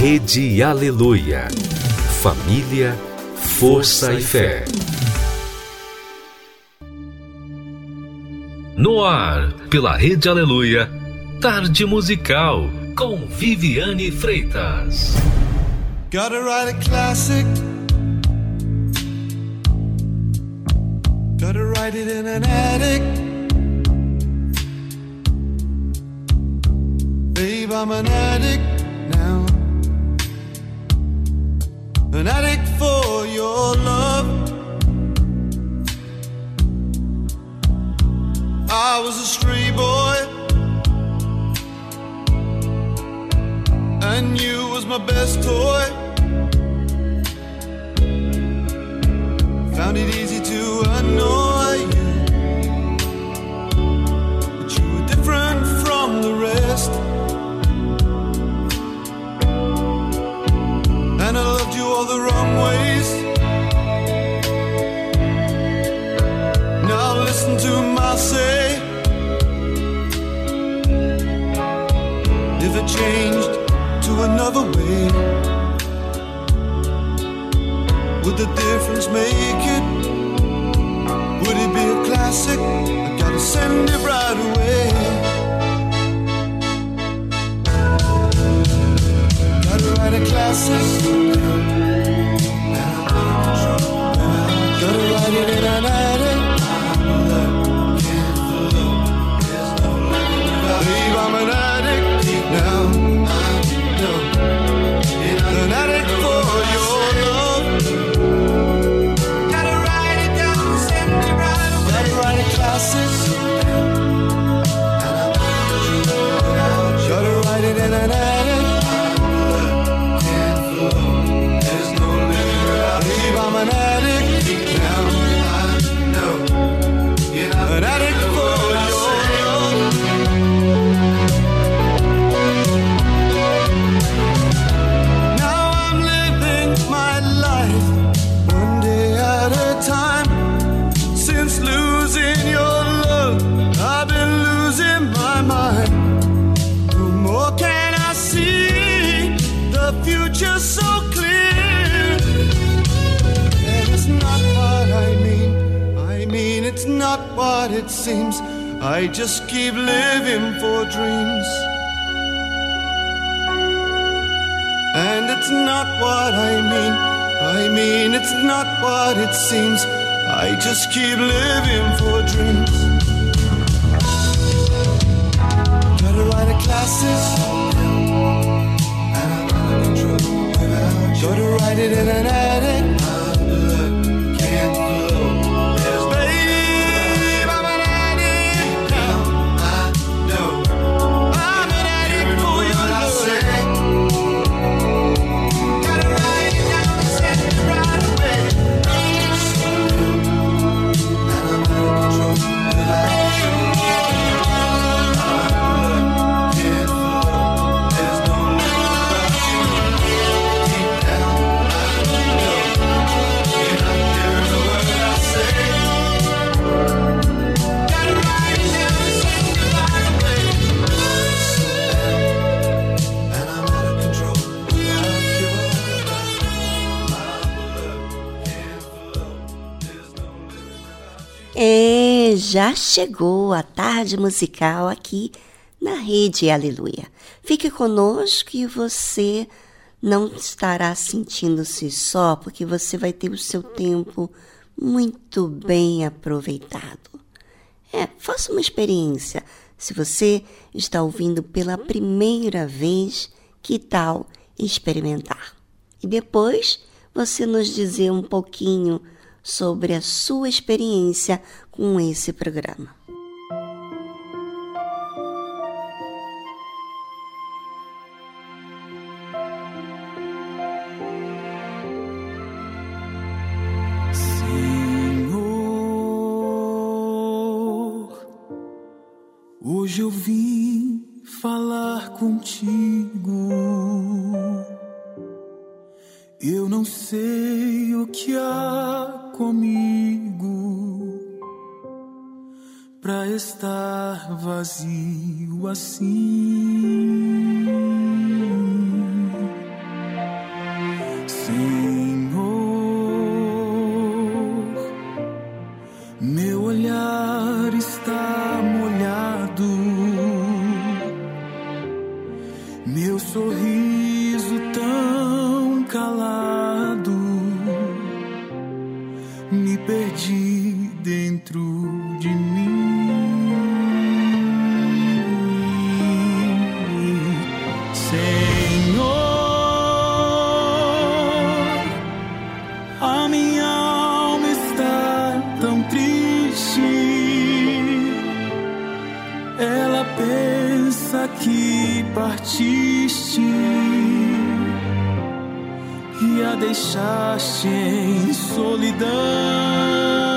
Rede Aleluia. Família, força e fé. No ar, pela Rede Aleluia, Tarde Musical, com Viviane Freitas. Gotta write a classic. Gotta write it in an attic. Babe, I'm an addict now. An addict for your love. I was a stray boy, and you was my best toy. Found it easy to annoy all the wrong ways. Now listen to my say. If it changed to another way, would the difference make it? Would it be a classic? I gotta send it right away. Gotta write a classic. Gotta write it in an I just keep living for dreams. And it's not what I mean. I mean, it's not what it seems. I just keep living for dreams. Gotta write a classic. Gotta write it in an attic. Já chegou a tarde musical aqui na Rede Aleluia. Fique conosco e você não estará sentindo-se só, porque você vai ter o seu tempo muito bem aproveitado. É, faça uma experiência. Se você está ouvindo pela primeira vez, que tal experimentar? E depois você nos dizer um pouquinho sobre a sua experiência com esse programa. Senhor, hoje eu vim falar contigo. Eu não sei o que há comigo pra estar vazio assim. Partiste e a deixaste em solidão.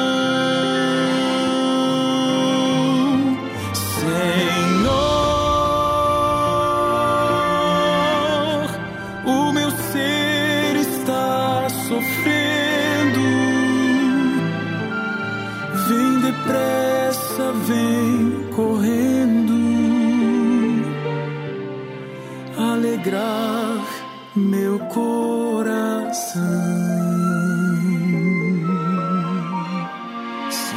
Alegrar meu coração. Senhor,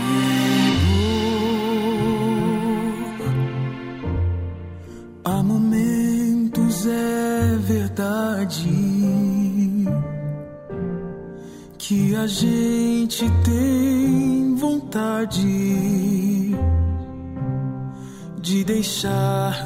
há momentos é verdade que a gente tem vontade de deixar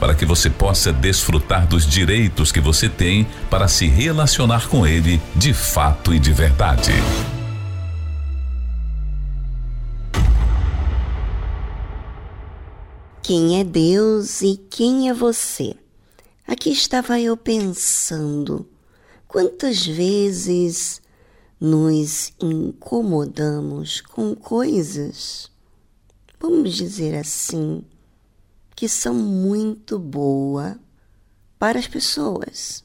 Para que você possa desfrutar dos direitos que você tem para se relacionar com Ele de fato e de verdade. Quem é Deus e quem é você? Aqui estava eu pensando, quantas vezes nos incomodamos com coisas, vamos dizer assim, que são muito boas para as pessoas.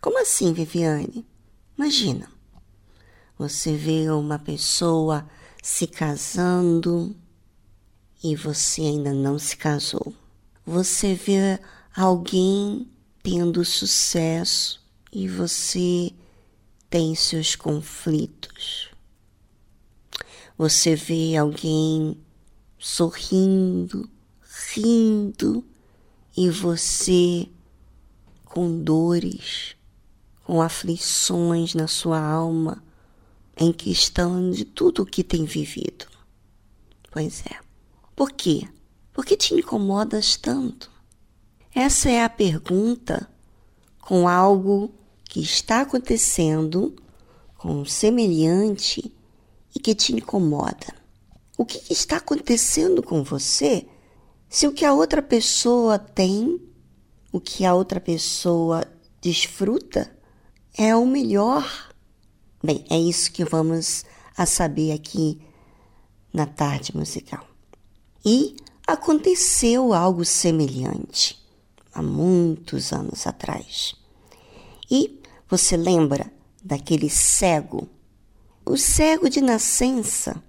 Como assim, Viviane? Imagina, você vê uma pessoa se casando e você ainda não se casou. Você vê alguém tendo sucesso e você tem seus conflitos. Você vê alguém sorrindo, rindo e você com dores, com aflições na sua alma em questão de tudo o que tem vivido. Pois é. Por quê? Por que te incomodas tanto? Essa é a pergunta com algo que está acontecendo com um semelhante e que te incomoda? O que está acontecendo com você se o que a outra pessoa tem, o que a outra pessoa desfruta, é o melhor? Bem, é isso que vamos a saber aqui na tarde musical. E aconteceu algo semelhante há muitos anos atrás. E você lembra daquele cego? O cego de nascença?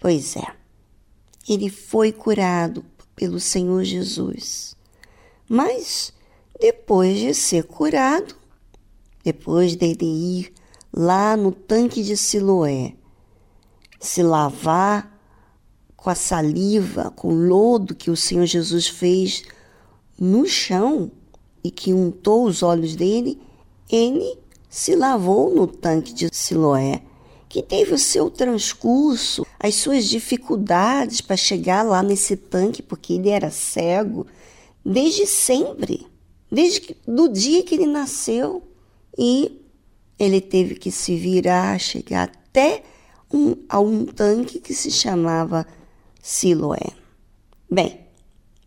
Pois é, ele foi curado pelo Senhor Jesus. Mas depois de ser curado, depois dele ir lá no tanque de Siloé, se lavar com a saliva, com o lodo que o Senhor Jesus fez no chão e que untou os olhos dele, ele se lavou no tanque de Siloé, que teve o seu transcurso, as suas dificuldades para chegar lá nesse tanque, porque ele era cego desde sempre, desde que, do dia que ele nasceu. E ele teve que se virar, chegar até um, a um tanque que se chamava Siloé. Bem,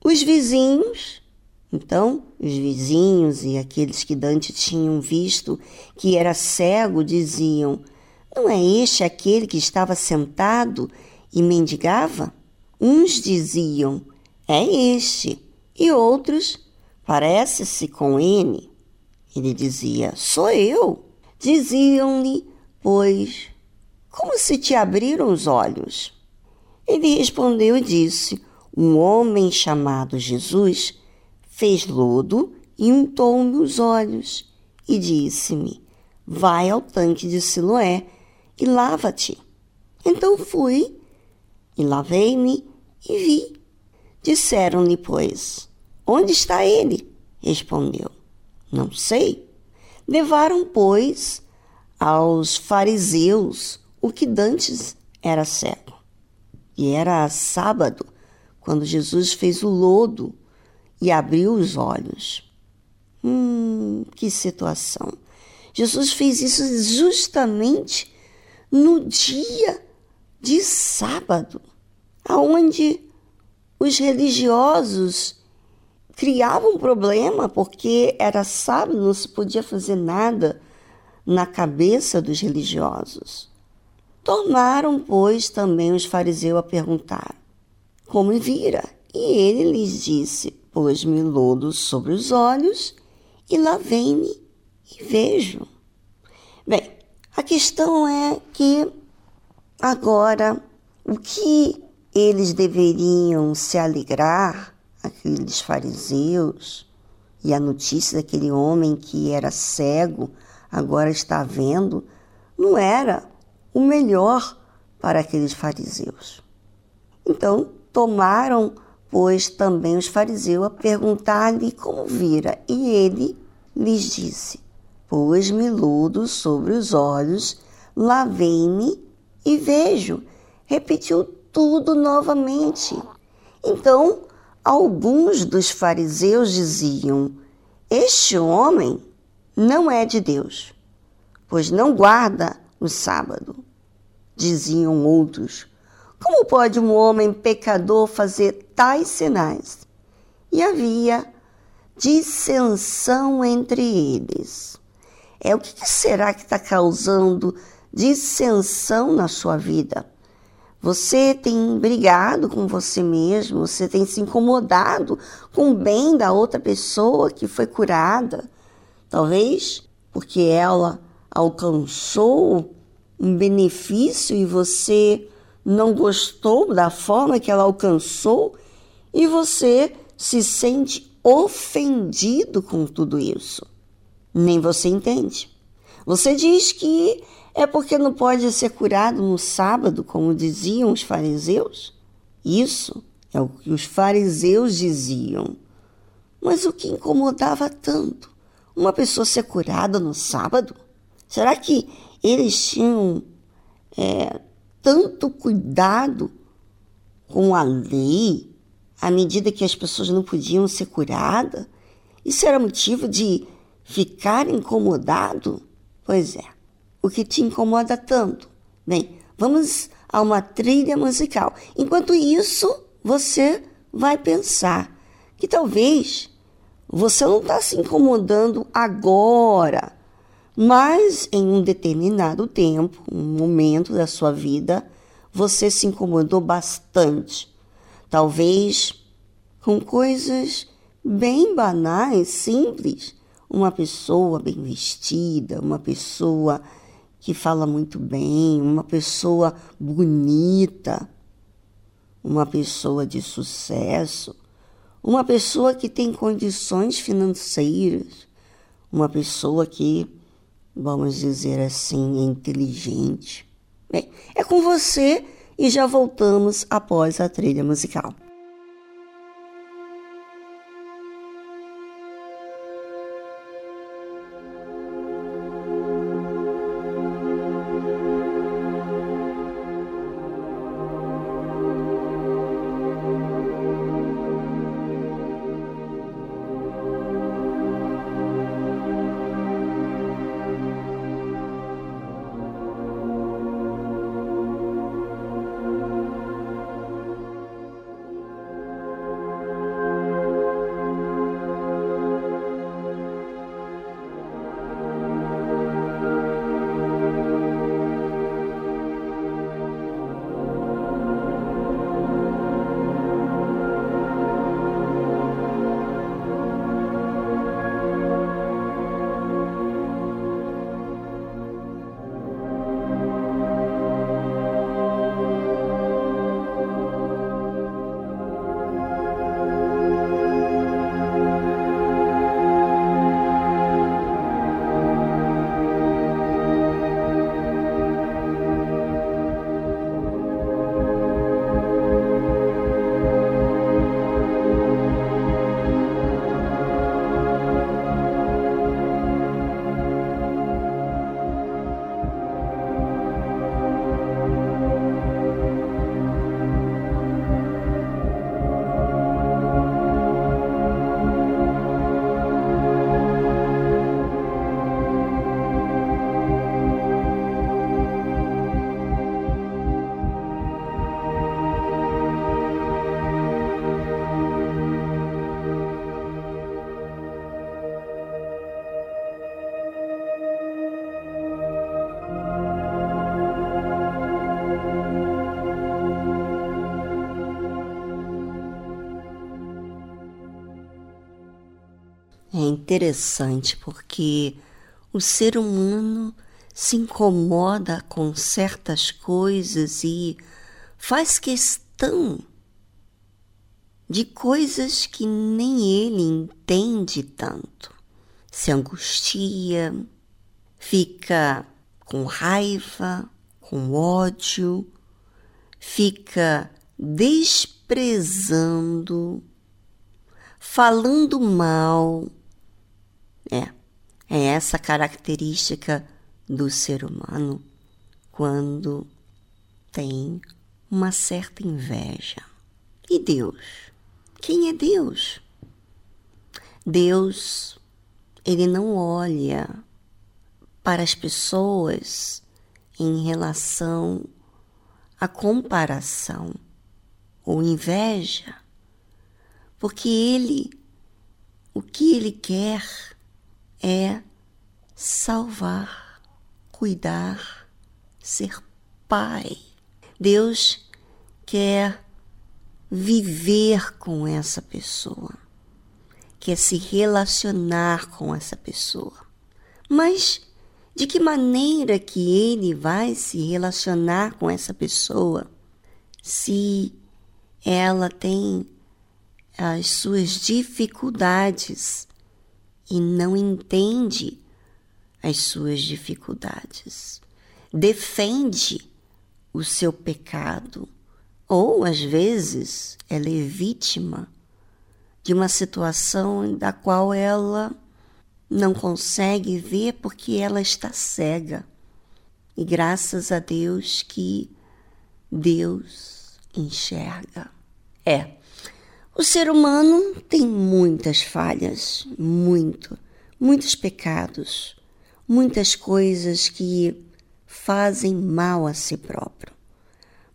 os vizinhos, então, os vizinhos e aqueles que Dante tinham visto que era cego diziam: Não é este aquele que estava sentado e mendigava? Uns diziam: É este, e outros: Parece-se com ele. Ele dizia: Sou eu. Diziam-lhe, pois, como se te abriram os olhos? Ele respondeu e disse: Um homem chamado Jesus fez lodo e untou-me os olhos e disse-me: Vai ao tanque de Siloé e lava-te. Então fui e lavei-me e vi. Disseram-lhe, pois, Onde está ele? Respondeu: Não sei. Levaram, pois, aos fariseus o que dantes era cego. E era sábado, quando Jesus fez o lodo e abriu os olhos. Hum, que situação! Jesus fez isso justamente no dia de sábado, aonde os religiosos criavam um problema porque era sábado, não se podia fazer nada na cabeça dos religiosos. Tornaram, pois, também os fariseus a perguntar: Como vira? E ele lhes disse: Pôs-me lodo sobre os olhos e lavei-me e vejo. Bem, a questão é que agora o que eles deveriam se alegrar, aqueles fariseus, e a notícia daquele homem que era cego agora está vendo, não era o melhor para aqueles fariseus. Então, tomaram, pois, também os fariseus a perguntar-lhe como vira, e ele lhes disse: Pôs-me lodo sobre os olhos, lavei-me e vejo. Repetiu tudo novamente. Então, alguns dos fariseus diziam: Este homem não é de Deus, pois não guarda no sábado. Diziam outros: Como pode um homem pecador fazer tais sinais? E havia dissensão entre eles. É o que será que está causando dissensão na sua vida? Você tem brigado com você mesmo, você tem se incomodado com o bem da outra pessoa que foi curada. Talvez porque ela alcançou um benefício e você não gostou da forma que ela alcançou e você se sente ofendido com tudo isso. Nem você entende. Você diz que é porque não pode ser curado no sábado, como diziam os fariseus? Isso é o que os fariseus diziam. Mas o que incomodava tanto? uma pessoa ser curada no sábado? Será que eles tinham é, tanto cuidado com a lei à medida que as pessoas não podiam ser curadas? Isso era motivo de ficar incomodado? Pois é. O que te incomoda tanto? Bem, Vamos a uma trilha musical. Enquanto isso, você vai pensar que talvez você não está se incomodando agora, mas em um determinado tempo, um momento da sua vida, você se incomodou bastante. Talvez com coisas bem banais, simples. Uma pessoa bem vestida, uma pessoa que fala muito bem, uma pessoa bonita, uma pessoa de sucesso, uma pessoa que tem condições financeiras, uma pessoa que, vamos dizer assim, é inteligente. Bem, é com você e já voltamos após a trilha musical. Interessante porque o ser humano se incomoda com certas coisas e faz questão de coisas que nem ele entende tanto. Se angustia, fica com raiva, com ódio, fica desprezando, falando mal é, é essa característica do ser humano quando tem uma certa inveja. E Deus? Quem é Deus? Deus, ele não olha para as pessoas em relação à comparação ou inveja, porque ele, o que ele quer é salvar, cuidar, ser pai. Deus quer viver com essa pessoa, quer se relacionar com essa pessoa. Mas de que maneira que ele vai se relacionar com essa pessoa se ela tem as suas dificuldades e não entende as suas dificuldades, defende o seu pecado, ou às vezes ela é vítima de uma situação da qual ela não consegue ver porque ela está cega. E graças a Deus que Deus enxerga. É, o ser humano tem muitas falhas, muito, muitos pecados, muitas coisas que fazem mal a si próprio.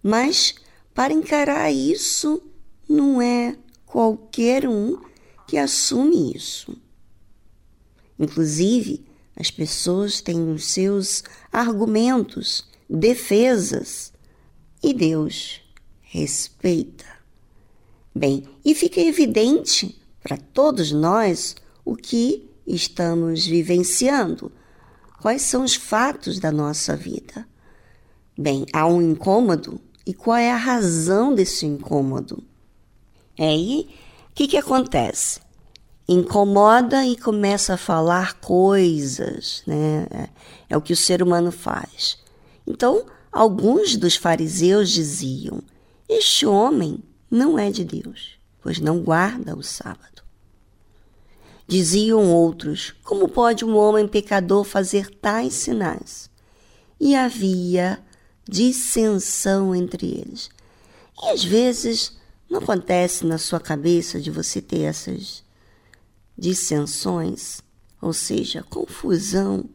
Mas para encarar isso, não é qualquer um que assume isso. Inclusive, as pessoas têm os seus argumentos, defesas, e Deus respeita. Bem, e fica evidente para todos nós o que estamos vivenciando, quais são os fatos da nossa vida. Bem, há um incômodo, e qual é a razão desse incômodo? É aí, o que, que acontece? incomoda e começa a falar coisas, né? É, é o que o ser humano faz. Então, alguns dos fariseus diziam: Este homem não é de Deus, pois não guarda o sábado. Diziam outros: Como pode um homem pecador fazer tais sinais? E havia dissensão entre eles. E às vezes não acontece na sua cabeça de você ter essas dissensões, ou seja, confusão.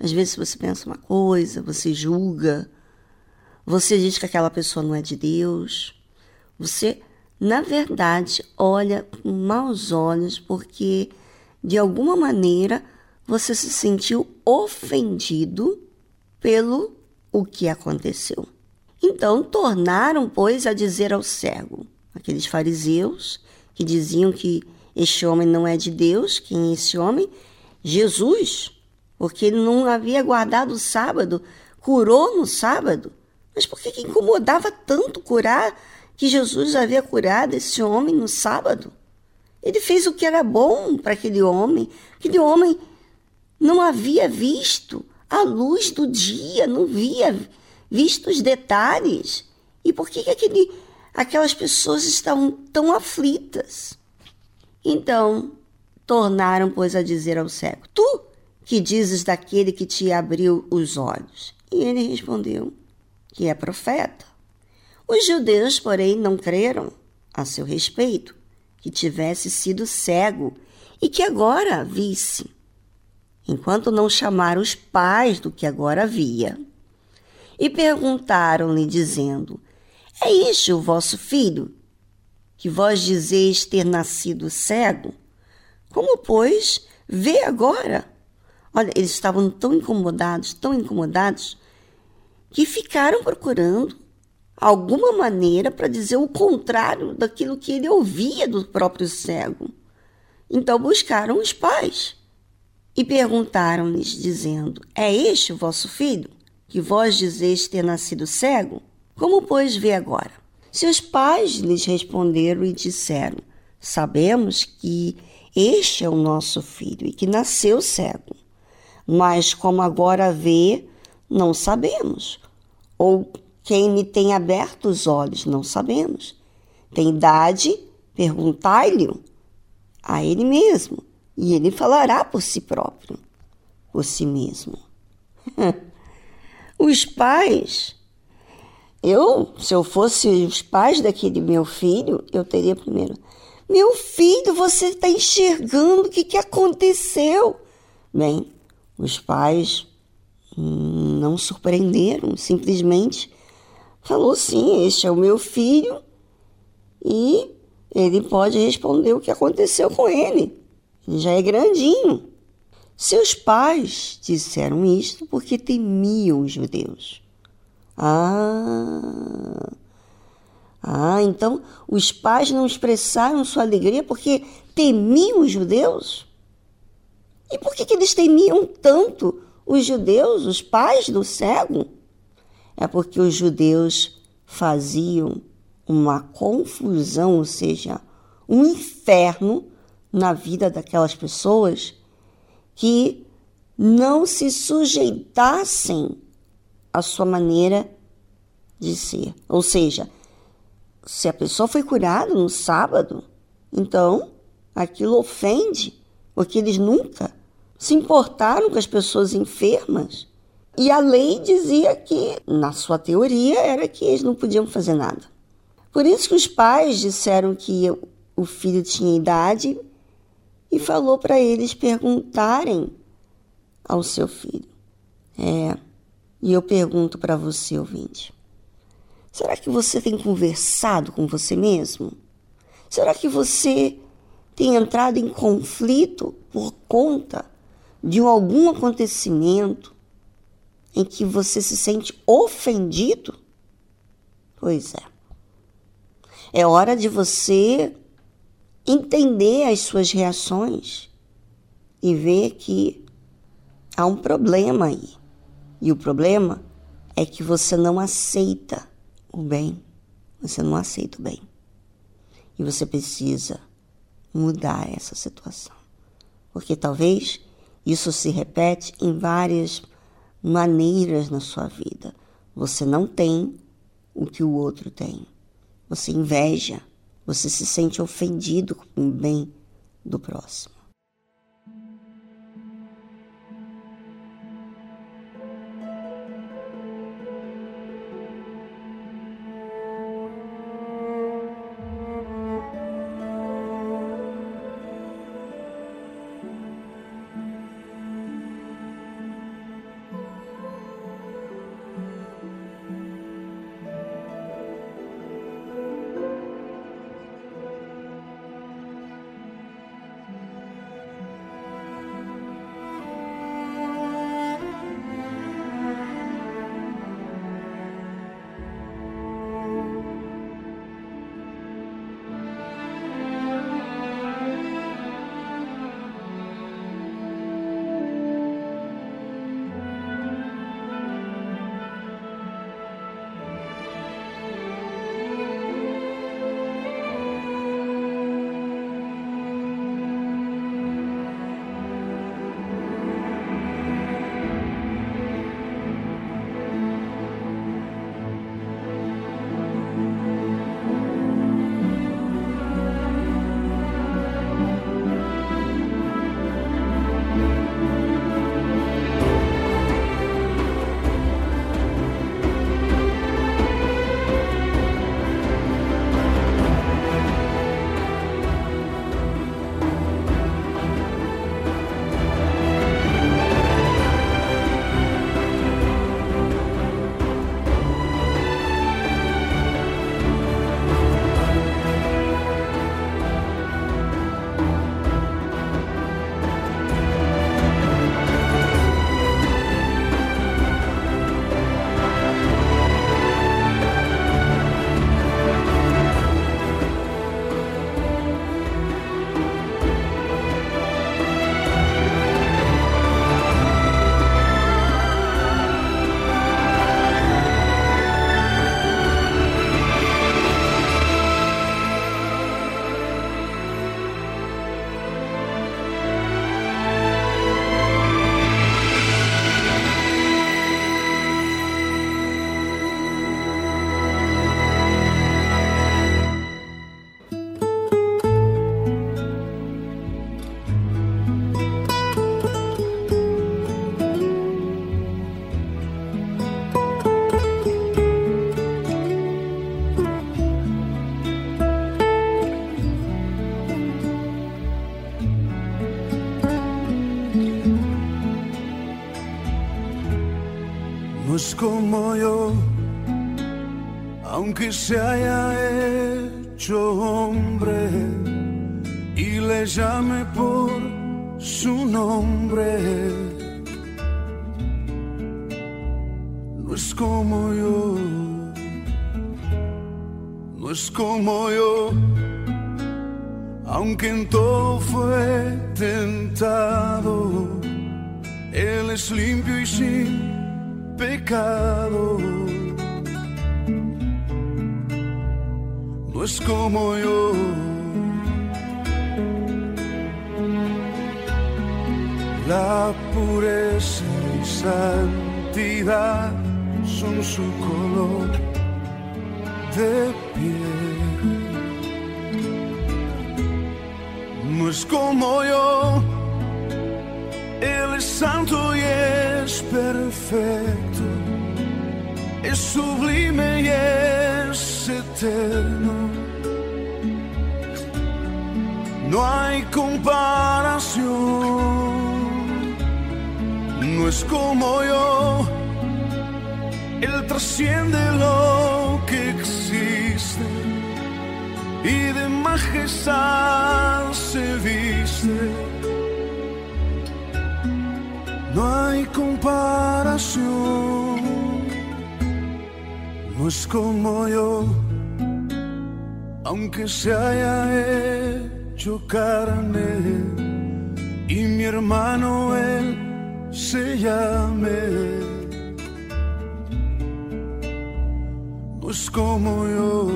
Às vezes você pensa uma coisa, você julga, você diz que aquela pessoa não é de Deus. Você, na verdade, olha com maus olhos porque, de alguma maneira, você se sentiu ofendido pelo o que aconteceu. Então tornaram, pois, a dizer ao cego, aqueles fariseus que diziam que este homem não é de Deus. Quem é esse homem? Jesus, porque ele não havia guardado o sábado, curou no sábado. Mas por que, que incomodava tanto curar que Jesus havia curado esse homem no sábado? Ele fez o que era bom para aquele homem. Aquele homem não havia visto a luz do dia, não via visto os detalhes. E por que, que aquele, aquelas pessoas estavam tão aflitas? Então tornaram, pois, a dizer ao cego: Tu que dizes daquele que te abriu os olhos? E ele respondeu: Que é profeta. Os judeus, porém, não creram a seu respeito que tivesse sido cego e que agora visse, enquanto não chamaram os pais do que agora via. E perguntaram-lhe, dizendo: É este o vosso filho, que vós dizeis ter nascido cego? Como, pois, vê agora? Olha, eles estavam tão incomodados, tão incomodados, que ficaram procurando alguma maneira para dizer o contrário daquilo que ele ouvia do próprio cego. Então buscaram os pais e perguntaram-lhes, dizendo: É este o vosso filho, que vós dizeis ter nascido cego? Como, pois, vê agora? Seus pais lhes responderam e disseram: Sabemos que este é o nosso filho e que nasceu cego. Mas como agora vê, não sabemos. Ou quem lhe tem aberto os olhos, não sabemos. Tem idade, perguntai-lhe a ele mesmo, e ele falará por si próprio, por si mesmo. Os pais eu, se eu fosse os pais daquele meu filho, eu teria primeiro. Meu filho, você está enxergando o que, que aconteceu? Bem, os pais não surpreenderam, simplesmente falou sim, este é o meu filho e ele pode responder o que aconteceu com ele. Ele já é grandinho. Seus pais disseram isto porque temiam os judeus. Ah. Ah, então os pais não expressaram sua alegria porque temiam os judeus? E por que, que eles temiam tanto os judeus, os pais do cego? É porque os judeus faziam uma confusão, ou seja, um inferno na vida daquelas pessoas que não se sujeitassem a sua maneira de ser. Ou seja, se a pessoa foi curada no sábado, então aquilo ofende, porque eles nunca se importaram com as pessoas enfermas. E a lei dizia que, na sua teoria, era que eles não podiam fazer nada. Por isso que os pais disseram que o filho tinha idade e falou para eles perguntarem ao seu filho. É, e eu pergunto para você, ouvinte: Será que você tem conversado com você mesmo? Será que você tem entrado em conflito por conta de algum acontecimento em que você se sente ofendido? Pois é. É hora de você entender as suas reações e ver que há um problema aí. E o problema é que você não aceita o bem. Você não aceita o bem. E você precisa mudar essa situação. Porque talvez isso se repete em várias maneiras na sua vida. Você não tem o que o outro tem. Você inveja, você se sente ofendido com o bem do próximo. Aunque se haya perfecto, es sublime y es eterno. No hay comparación, no es como yo, Él trasciende lo que y de majestad se viste. No hay comparación, no es como yo, aunque se haya hecho carne y mi hermano él se llame. No es como yo,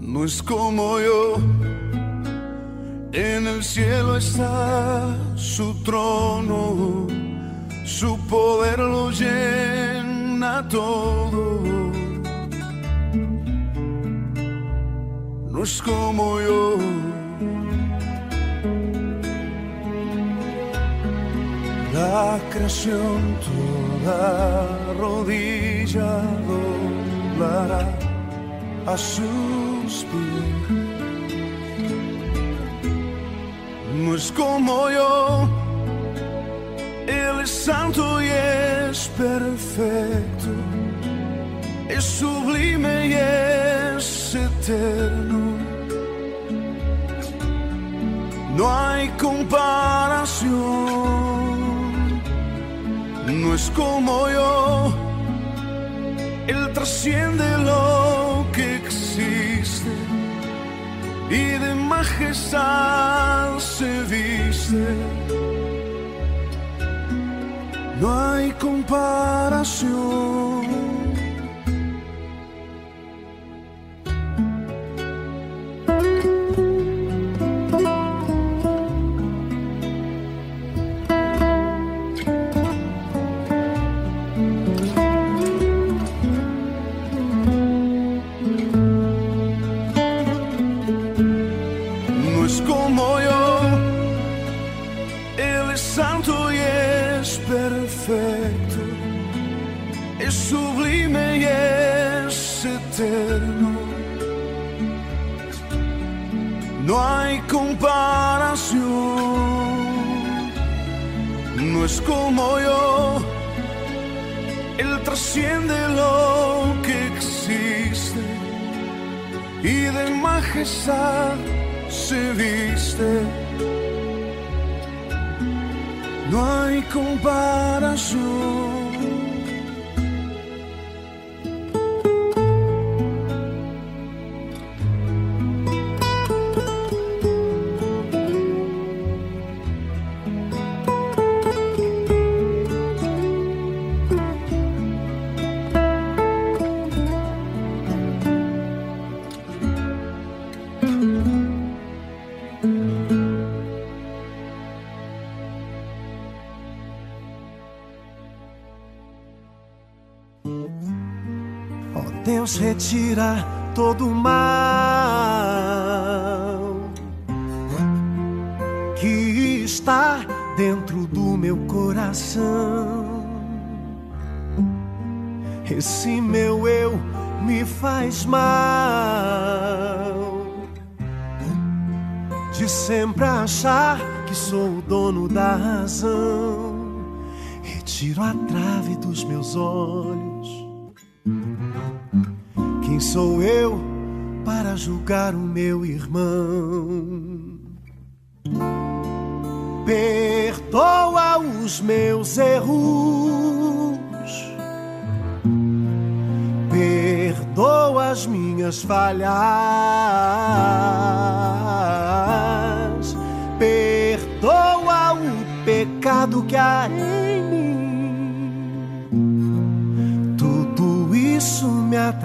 no es como yo. En el cielo está su trono, su poder lo llena todo. No es como yo. La creación toda rodilla doblará a sus pies. No es como yo, Él es santo y es perfecto, es sublime y es eterno. No hay comparación, no es como yo, Él trasciende lo que existe y de majestad se viste. No hay comparación. Retira todo o mal que está dentro do meu coração. Esse meu eu me faz mal de sempre achar que sou o dono da razão. Retiro a trave dos meus olhos. Sou eu para julgar o meu irmão? Perdoa os meus erros, perdoa as minhas falhas, perdoa o pecado que há em mim.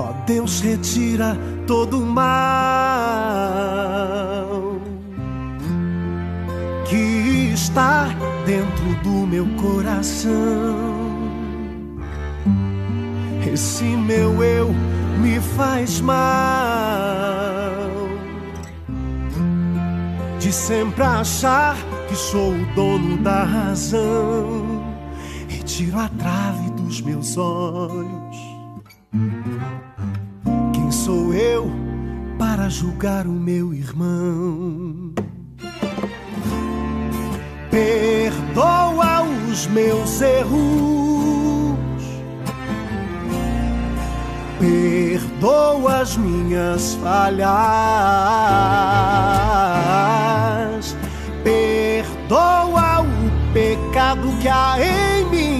Ó Deus, retira todo o mal que está dentro do meu coração. esse meu eu me faz mal. De sempre achar que sou o dono da razão, retiro a trave dos meus olhos. Sou eu para julgar o meu irmão? Perdoa os meus erros. Perdoa as minhas falhas. Perdoa o pecado que há em mim.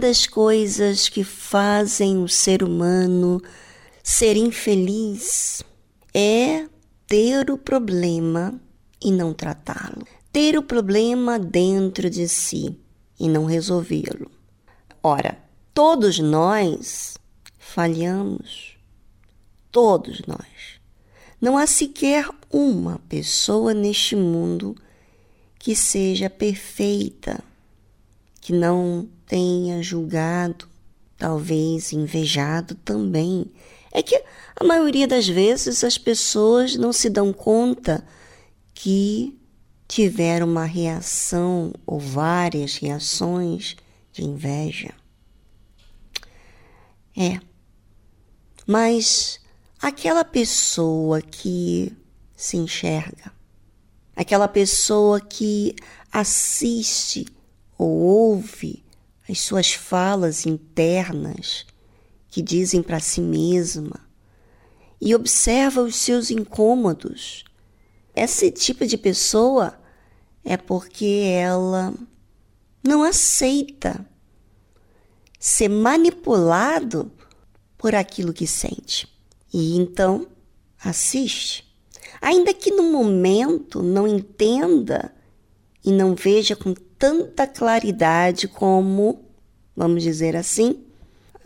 Das coisas que fazem o ser humano ser infeliz é ter o problema e não tratá-lo. Ter o problema dentro de si e não resolvê-lo. Ora, todos nós falhamos. Todos nós. Não há sequer uma pessoa neste mundo que seja perfeita, que não tenha julgado talvez invejado também. É que a maioria das vezes as pessoas não se dão conta que tiveram uma reação ou várias reações de inveja. É. Mas aquela pessoa que se enxerga, aquela pessoa que assiste ou ouve as suas falas internas que dizem para si mesma e observa os seus incômodos. Esse tipo de pessoa é porque ela não aceita ser manipulado por aquilo que sente. E então assiste. Ainda que no momento não entenda e não veja com tanta claridade como, vamos dizer assim,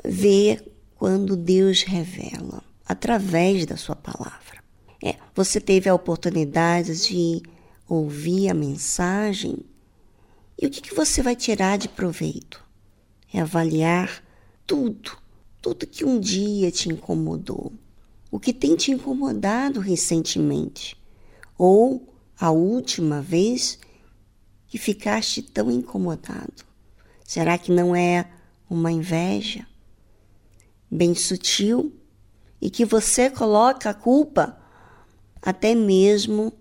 vê quando Deus revela através da sua palavra. É, você teve a oportunidade de ouvir a mensagem e o que, que você vai tirar de proveito? É avaliar tudo, tudo que um dia te incomodou, o que tem te incomodado recentemente, ou a última vez que ficaste tão incomodado. Será que não é uma inveja bem sutil e que você coloca a culpa até mesmo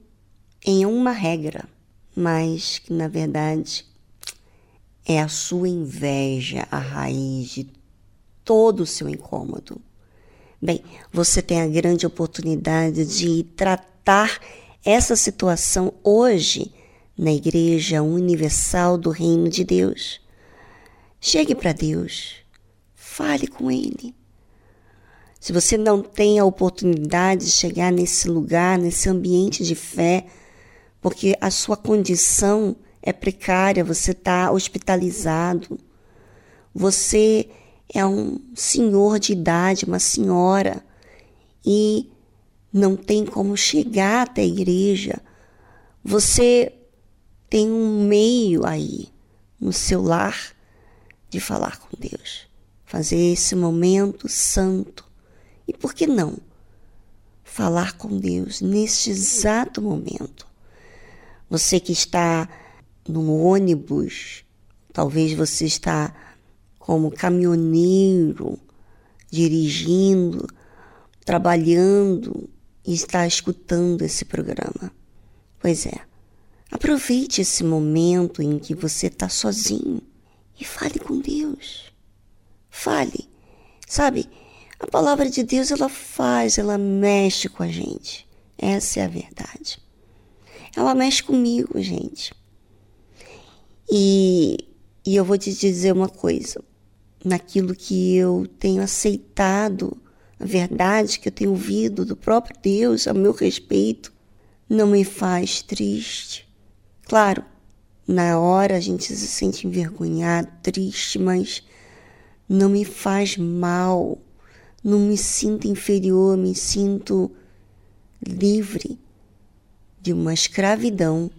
em uma regra, mas que na verdade é a sua inveja a raiz de todo o seu incômodo. Bem, você tem a grande oportunidade de tratar essa situação hoje na Igreja Universal do Reino de Deus. Chegue para Deus, fale com Ele. Se você não tem a oportunidade de chegar nesse lugar, nesse ambiente de fé, porque a sua condição é precária, você está hospitalizado, você é um senhor de idade, uma senhora, e não tem como chegar até a igreja, você tem um meio aí no seu lar de falar com Deus, fazer esse momento santo. E por que não falar com Deus neste exato momento? Você que está no ônibus, talvez você está como caminhoneiro, dirigindo, trabalhando e está escutando esse programa. Pois é, aproveite esse momento em que você está sozinho e fale com Deus. Fale. Sabe, a palavra de Deus ela faz, ela mexe com a gente. Essa é a verdade. Ela mexe comigo, gente. E, e eu vou te dizer uma coisa. Naquilo que eu tenho aceitado, a verdade que eu tenho ouvido do próprio Deus a meu respeito, não me faz triste. Claro, na hora a gente se sente envergonhado, triste, mas não me faz mal. Não me sinto inferior, me sinto livre de uma escravidão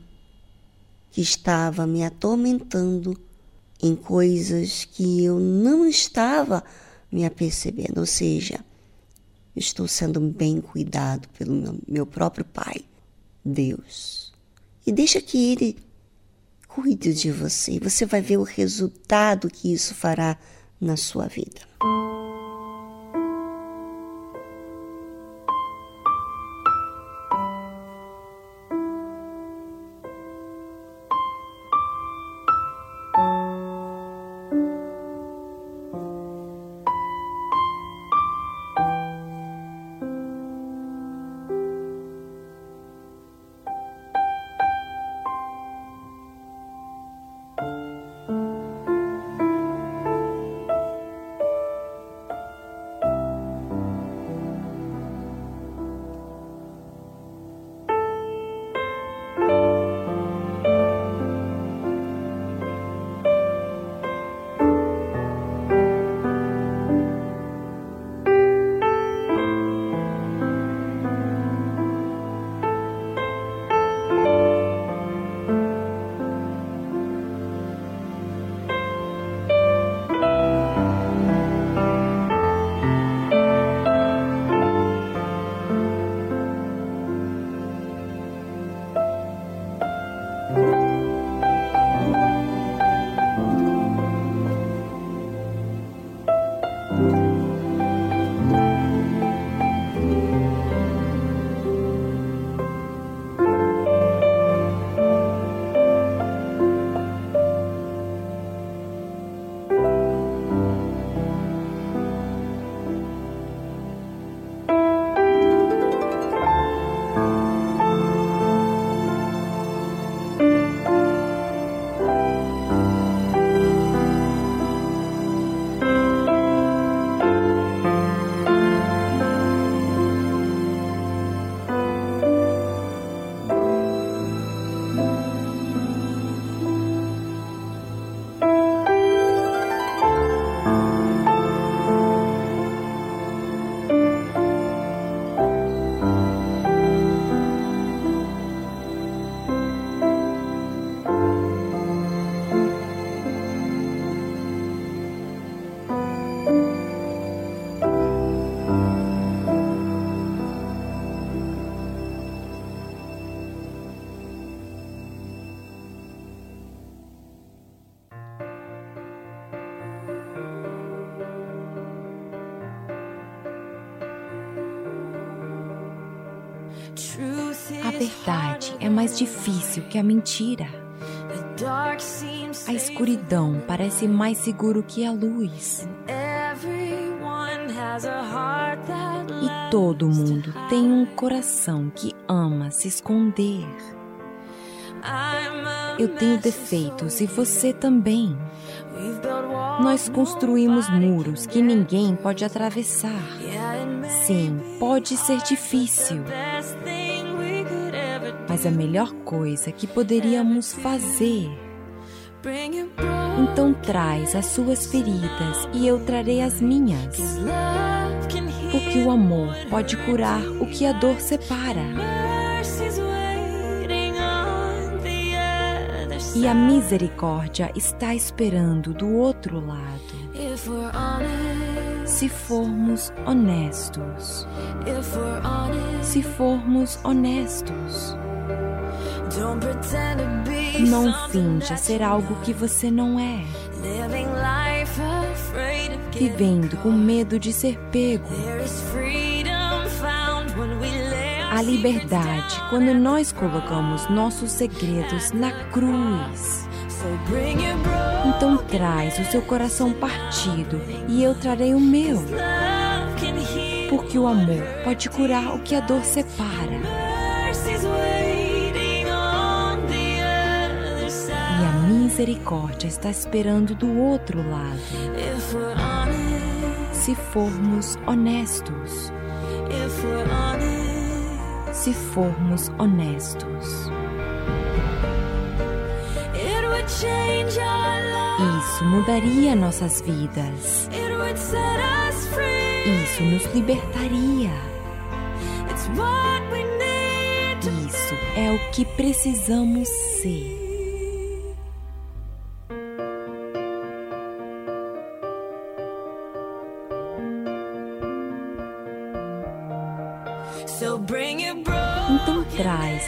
que estava me atormentando em coisas que eu não estava me apercebendo, ou seja, estou sendo bem cuidado pelo meu próprio Pai, Deus. E deixa que Ele cuide de você, você vai ver o resultado que isso fará na sua vida. É mais difícil que a mentira. A escuridão parece mais seguro que a luz. E todo mundo tem um coração que ama se esconder. Eu tenho defeitos e você também. Nós construímos muros que ninguém pode atravessar. Sim, pode ser difícil. Mas a melhor coisa que poderíamos fazer. Então traz as suas feridas e eu trarei as minhas. Porque o amor pode curar o que a dor separa. E a misericórdia está esperando do outro lado. Se formos honestos. Se formos honestos. Não finja ser algo que você não é. Vivendo com medo de ser pego. A liberdade quando nós colocamos nossos segredos na cruz. Então traz o seu coração partido e eu trarei o meu. Porque o amor pode curar o que a dor separa. Misericórdia está esperando do outro lado. Se formos honestos se formos honestos. Isso mudaria nossas vidas. Isso nos libertaria. Isso é o que precisamos ser.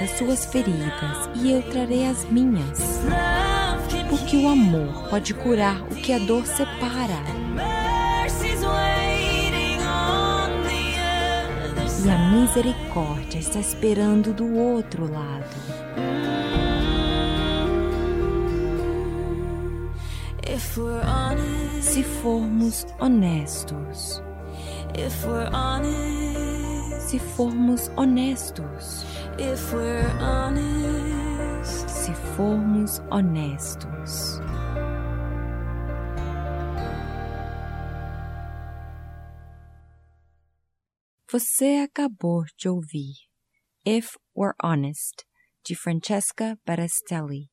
As suas feridas e eu trarei as minhas. Porque o amor pode curar o que a dor separa. E a misericórdia está esperando do outro lado. Se formos honestos se formos honestos. Se formos honestos. Você acabou de ouvir If We're Honest, de Francesca Barastelli.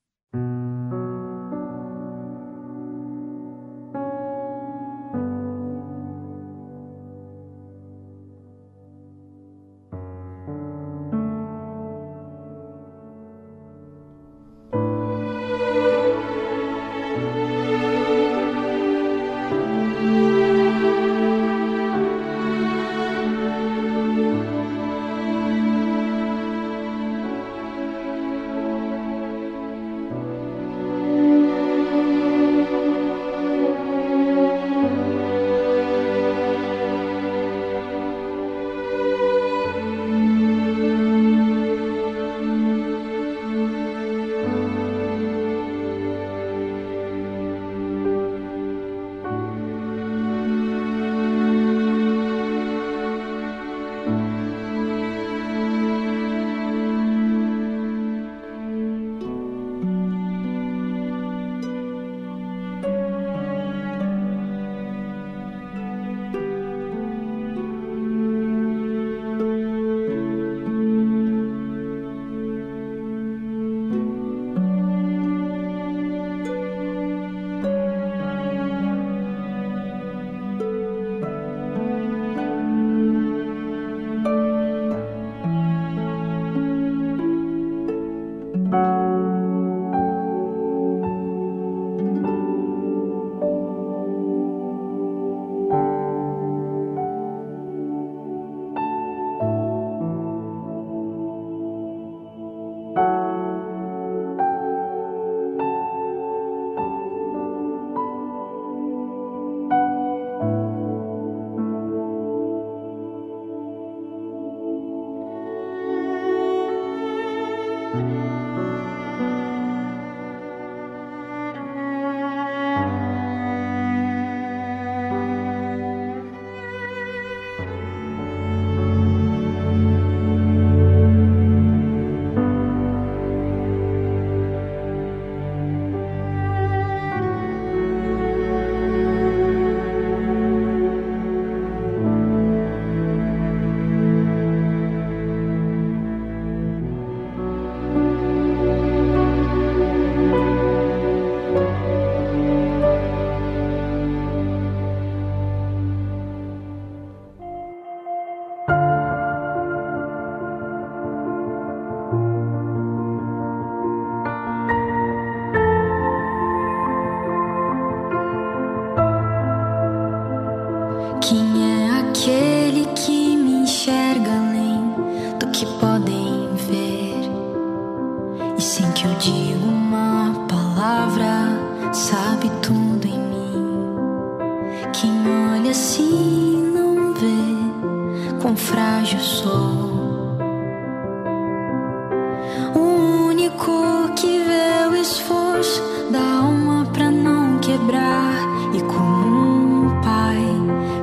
E como um pai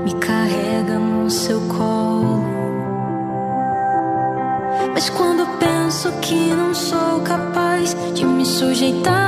me carrega no seu colo. Mas quando penso que não sou capaz de me sujeitar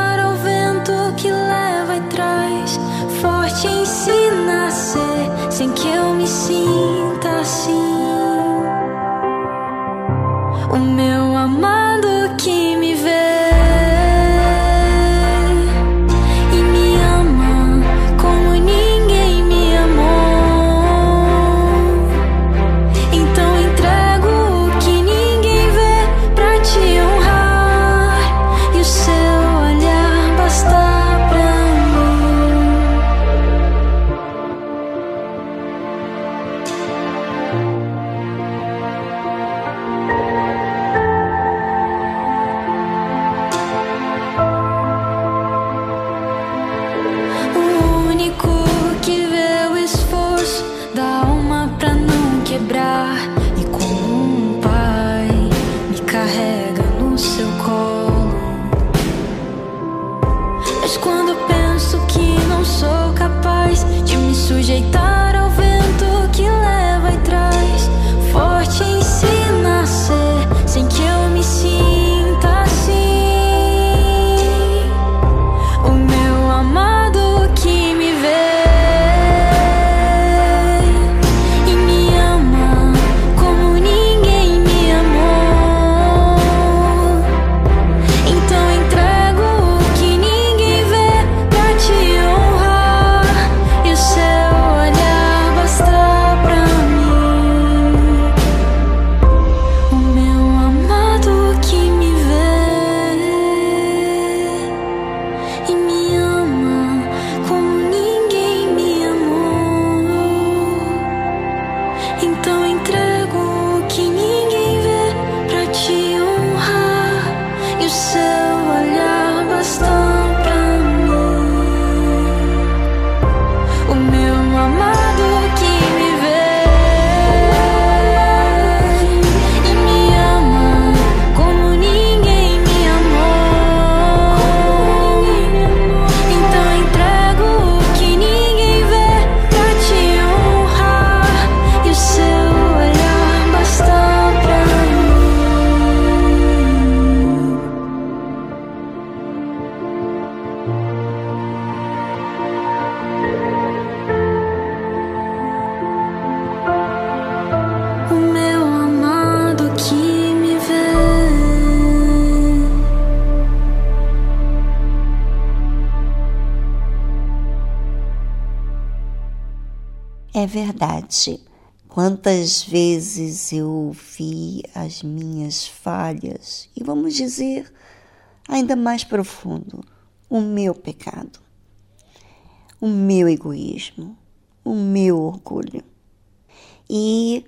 Vezes eu vi as minhas falhas e vamos dizer ainda mais profundo, o meu pecado, o meu egoísmo, o meu orgulho. E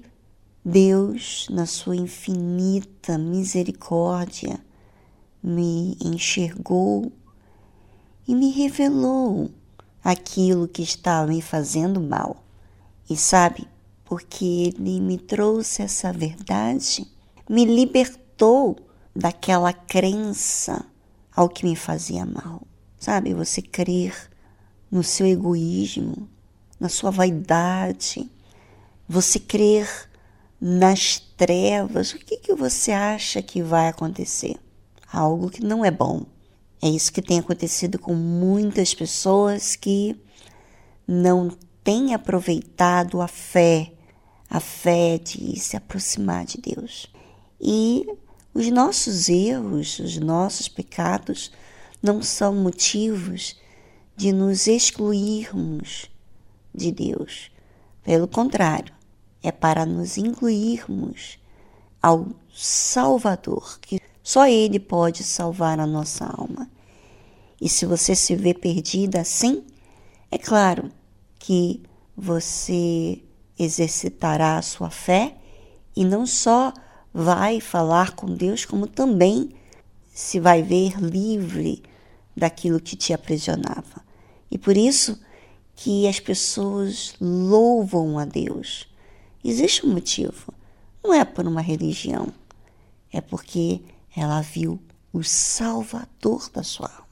Deus, na sua infinita misericórdia, me enxergou e me revelou aquilo que estava me fazendo mal. E sabe, porque Ele me trouxe essa verdade, me libertou daquela crença ao que me fazia mal. Sabe, você crer no seu egoísmo, na sua vaidade, você crer nas trevas, o que, que você acha que vai acontecer? Algo que não é bom. É isso que tem acontecido com muitas pessoas que não têm aproveitado a fé, a fé de se aproximar de Deus. E os nossos erros, os nossos pecados não são motivos de nos excluirmos de Deus. Pelo contrário, é para nos incluirmos ao Salvador, que só Ele pode salvar a nossa alma. E se você se vê perdida assim, é claro que você exercitará a sua fé e não só vai falar com Deus, como também se vai ver livre daquilo que te aprisionava. E por isso que as pessoas louvam a Deus. Existe um motivo. Não é por uma religião. É porque ela viu o Salvador da sua alma.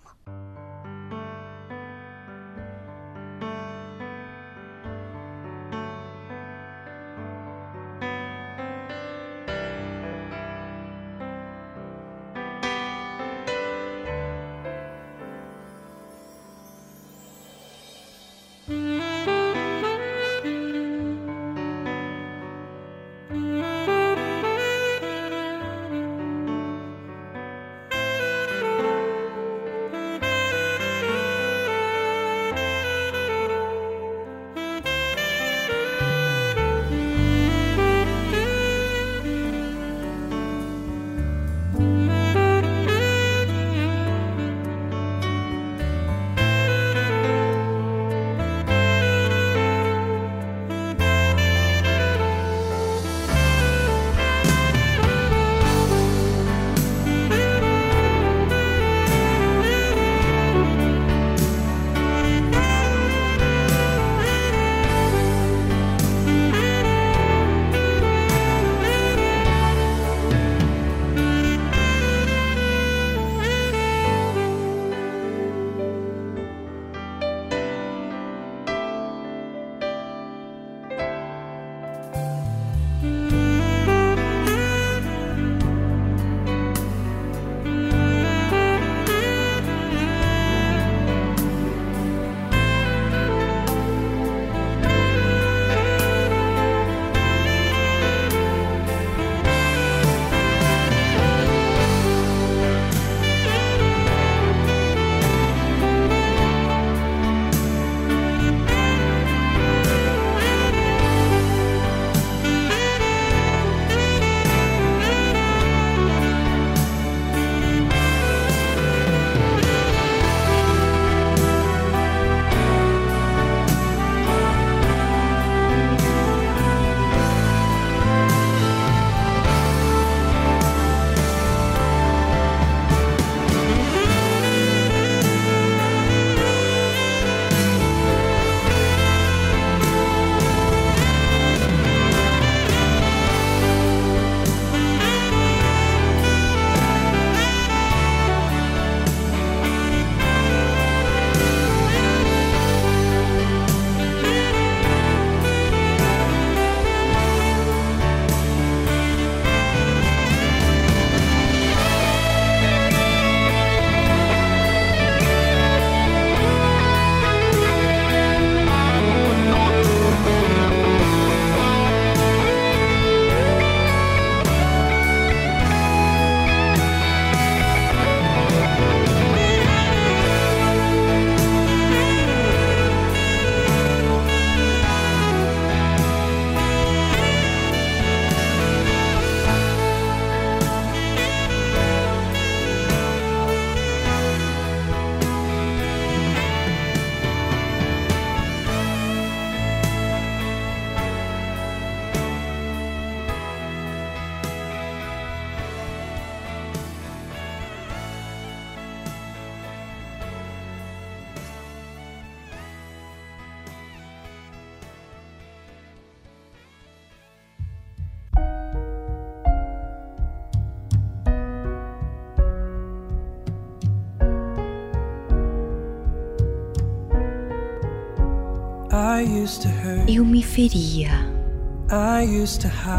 Eu me feria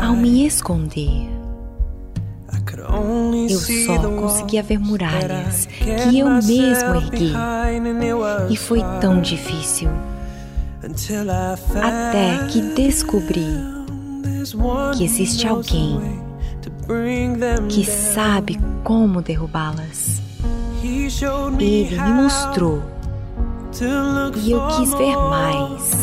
ao me esconder. Eu só conseguia ver muralhas que eu mesmo ergui. E foi tão difícil. Até que descobri que existe alguém que sabe como derrubá-las. Ele me mostrou e eu quis ver mais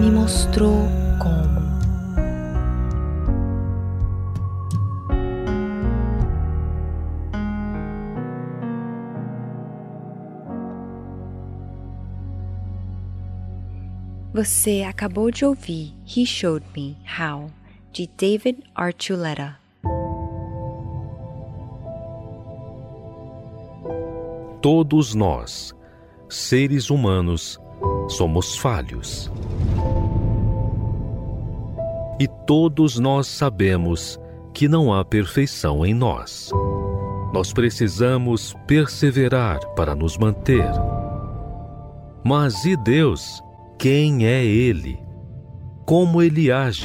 Me mostrou como. Você acabou de ouvir He Showed Me How, de David Archuleta. Todos nós, seres humanos, somos falhos. E todos nós sabemos que não há perfeição em nós. Nós precisamos perseverar para nos manter. Mas e Deus? Quem é Ele? Como Ele age?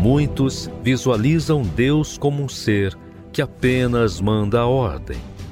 Muitos visualizam Deus como um ser que apenas manda a ordem,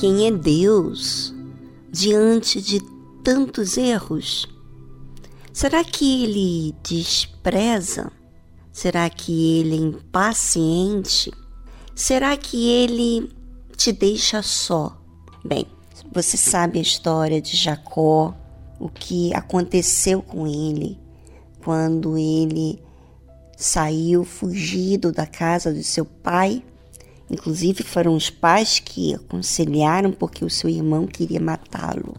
Quem é Deus diante de tantos erros? Será que ele despreza? Será que ele é impaciente? Será que ele te deixa só? Bem, você sabe a história de Jacó, o que aconteceu com ele quando ele saiu fugido da casa de seu pai Inclusive foram os pais que aconselharam porque o seu irmão queria matá-lo.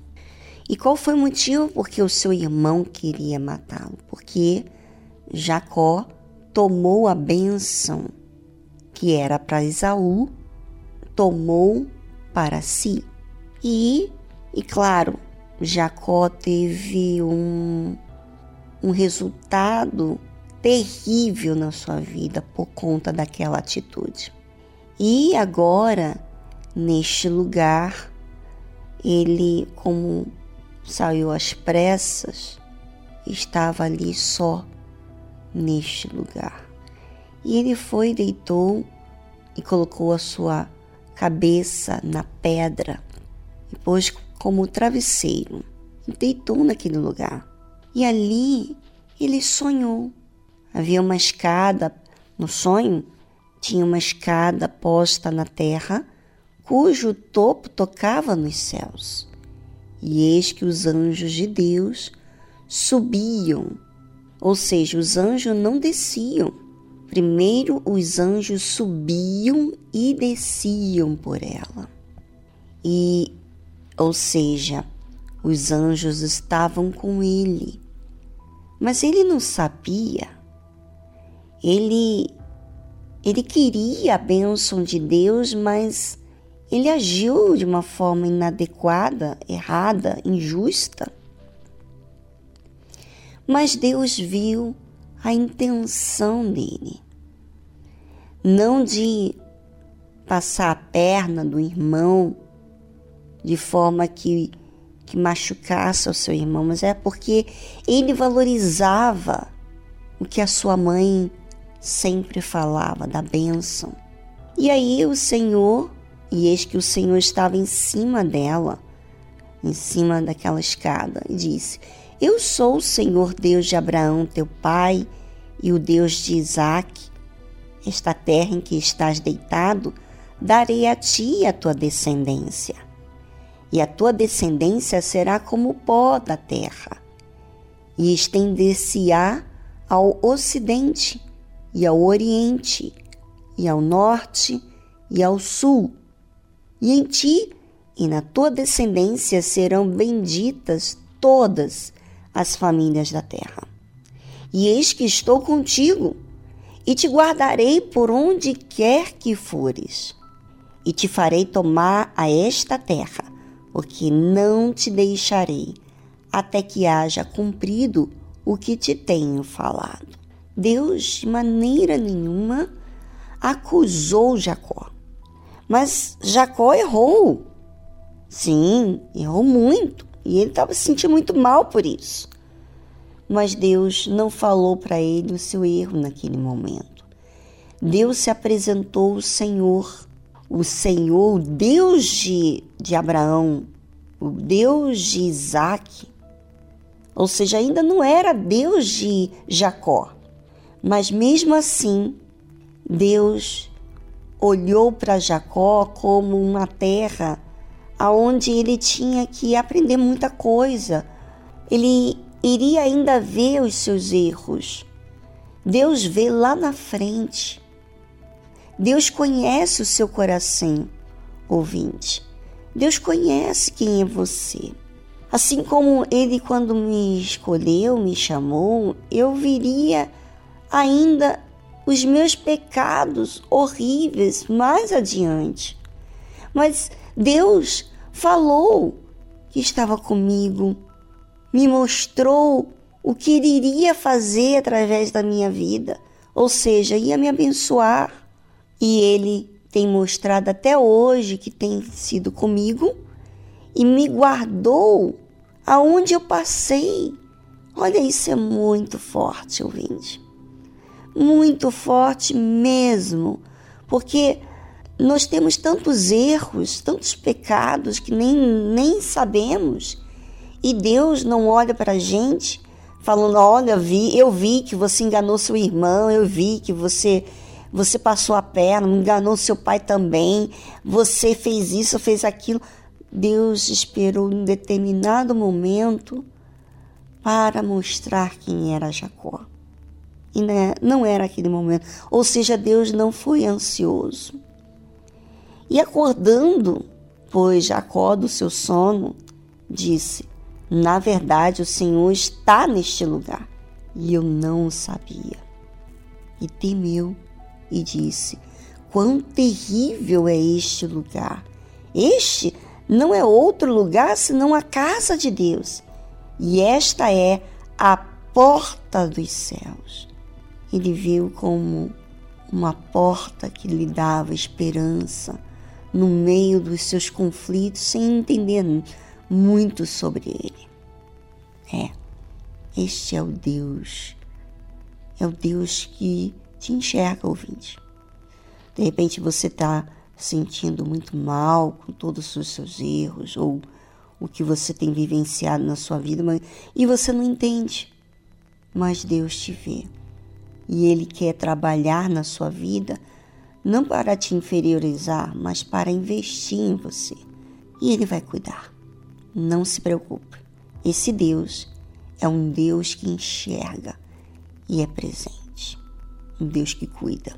E qual foi o motivo porque o seu irmão queria matá-lo? Porque Jacó tomou a bênção que era para Esaú, tomou para si. E, e claro, Jacó teve um, um resultado terrível na sua vida por conta daquela atitude. E agora, neste lugar, ele, como saiu às pressas, estava ali só neste lugar. E ele foi, deitou e colocou a sua cabeça na pedra e pôs como travesseiro e deitou naquele lugar. E ali ele sonhou. Havia uma escada no sonho, tinha uma escada posta na terra, cujo topo tocava nos céus. E eis que os anjos de Deus subiam, ou seja, os anjos não desciam. Primeiro os anjos subiam e desciam por ela. E, ou seja, os anjos estavam com ele. Mas ele não sabia. Ele ele queria a bênção de Deus, mas ele agiu de uma forma inadequada, errada, injusta. Mas Deus viu a intenção dele. Não de passar a perna do irmão de forma que, que machucasse o seu irmão, mas é porque ele valorizava o que a sua mãe sempre falava da bênção. E aí o Senhor, e eis que o Senhor estava em cima dela, em cima daquela escada, e disse: Eu sou o Senhor Deus de Abraão, teu pai, e o Deus de Isaque. Esta terra em que estás deitado, darei a ti e a tua descendência. E a tua descendência será como o pó da terra, e estender-se-á ao ocidente e ao oriente, e ao norte e ao sul. E em ti e na tua descendência serão benditas todas as famílias da terra. E eis que estou contigo, e te guardarei por onde quer que fores, e te farei tomar a esta terra, porque não te deixarei, até que haja cumprido o que te tenho falado. Deus de maneira nenhuma acusou Jacó. Mas Jacó errou. Sim, errou muito. E ele estava se sentindo muito mal por isso. Mas Deus não falou para ele o seu erro naquele momento. Deus se apresentou o Senhor, o Senhor, o Deus de, de Abraão, o Deus de Isaac. Ou seja, ainda não era Deus de Jacó. Mas mesmo assim, Deus olhou para Jacó como uma terra aonde ele tinha que aprender muita coisa. Ele iria ainda ver os seus erros. Deus vê lá na frente. Deus conhece o seu coração, ouvinte. Deus conhece quem é você. Assim como ele, quando me escolheu, me chamou, eu viria ainda os meus pecados horríveis mais adiante. Mas Deus falou que estava comigo, me mostrou o que ele iria fazer através da minha vida, ou seja, ia me abençoar. E ele tem mostrado até hoje que tem sido comigo e me guardou aonde eu passei. Olha, isso é muito forte, ouvinte muito forte mesmo, porque nós temos tantos erros, tantos pecados que nem, nem sabemos, e Deus não olha para a gente falando: Olha, vi, eu vi que você enganou seu irmão, eu vi que você. Você passou a perna, enganou seu pai também, você fez isso, fez aquilo. Deus esperou um determinado momento para mostrar quem era Jacó e né, não era aquele momento. Ou seja, Deus não foi ansioso. E acordando, pois Jacó do seu sono, disse: Na verdade, o Senhor está neste lugar, e eu não o sabia. E temeu e disse: Quão terrível é este lugar! Este não é outro lugar senão a casa de Deus, e esta é a porta dos céus. Ele viu como uma porta que lhe dava esperança no meio dos seus conflitos sem entender muito sobre ele. É, este é o Deus, é o Deus que te enxerga, ouvinte. De repente você está sentindo muito mal com todos os seus erros ou o que você tem vivenciado na sua vida mas, e você não entende. Mas Deus te vê e Ele quer trabalhar na sua vida não para te inferiorizar, mas para investir em você. E Ele vai cuidar. Não se preocupe. Esse Deus é um Deus que enxerga e é presente. Um Deus que cuida.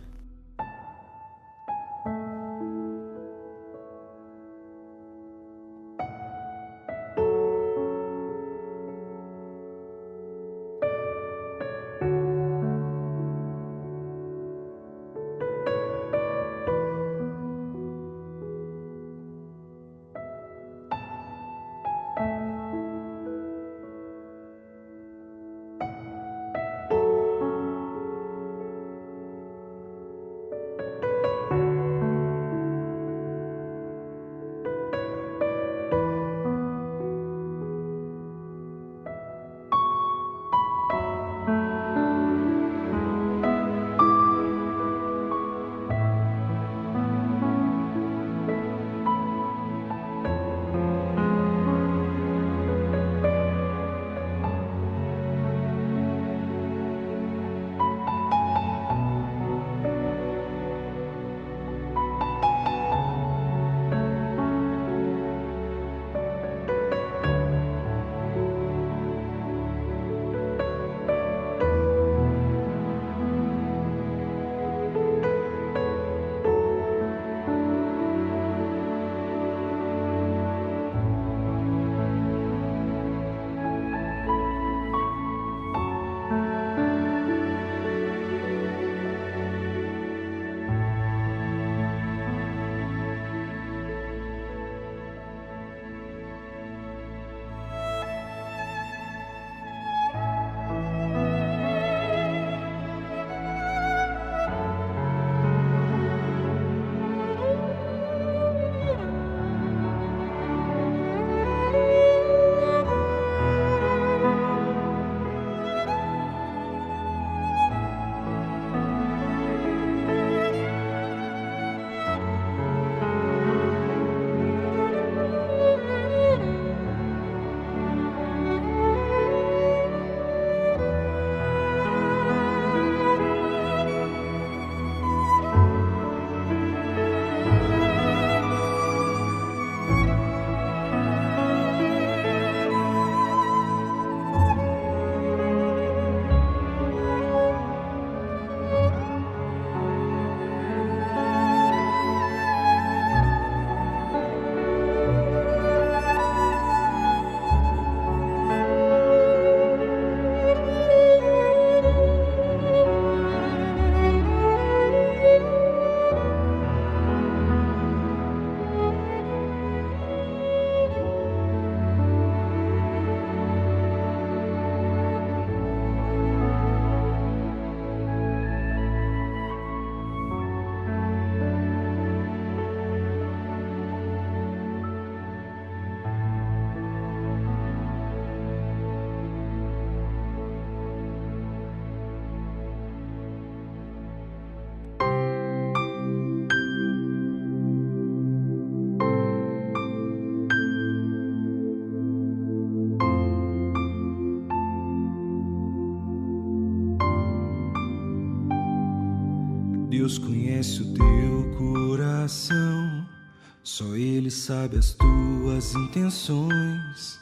Sabe as tuas intenções.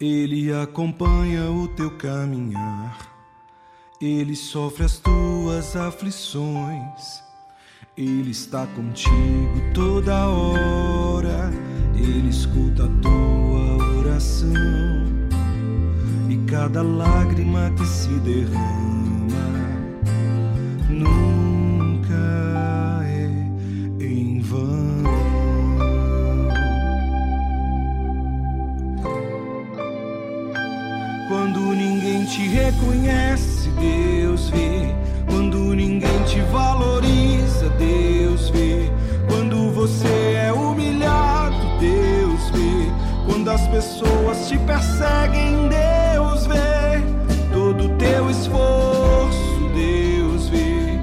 Ele acompanha o teu caminhar, Ele sofre as tuas aflições. Ele está contigo toda hora, Ele escuta a tua oração e cada lágrima que se derrama. te reconhece, Deus vê. Quando ninguém te valoriza, Deus vê. Quando você é humilhado, Deus vê. Quando as pessoas te perseguem, Deus vê. Todo teu esforço, Deus vê.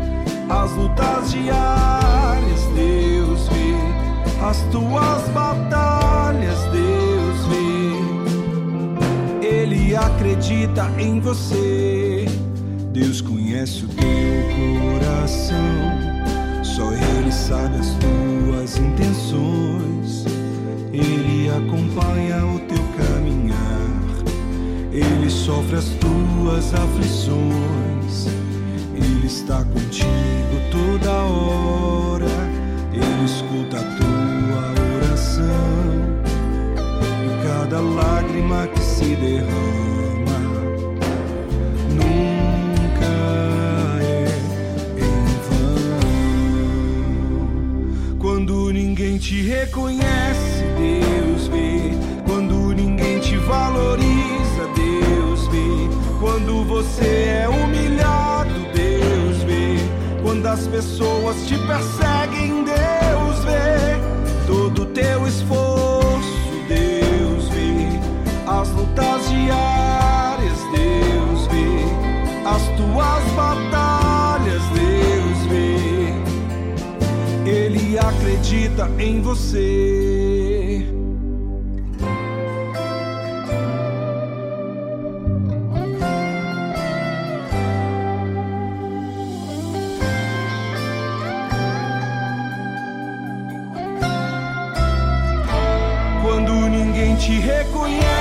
As lutas diárias, Deus vê. As tuas batalhas, Deus acredita em você. Deus conhece o teu coração. Só Ele sabe as tuas intenções. Ele acompanha o teu caminhar. Ele sofre as tuas aflições. Ele está contigo toda hora. Ele escuta a tua oração. Cada lágrima que se derrama nunca é em vão. Quando ninguém te reconhece, Deus vê. Quando ninguém te valoriza, Deus vê. Quando você é humilhado, Deus vê. Quando as pessoas te perseguem, Deus vê. Todo teu esforço, Diárias, Deus vê. As tuas batalhas, Deus vê. Ele acredita em você. Quando ninguém te reconhece,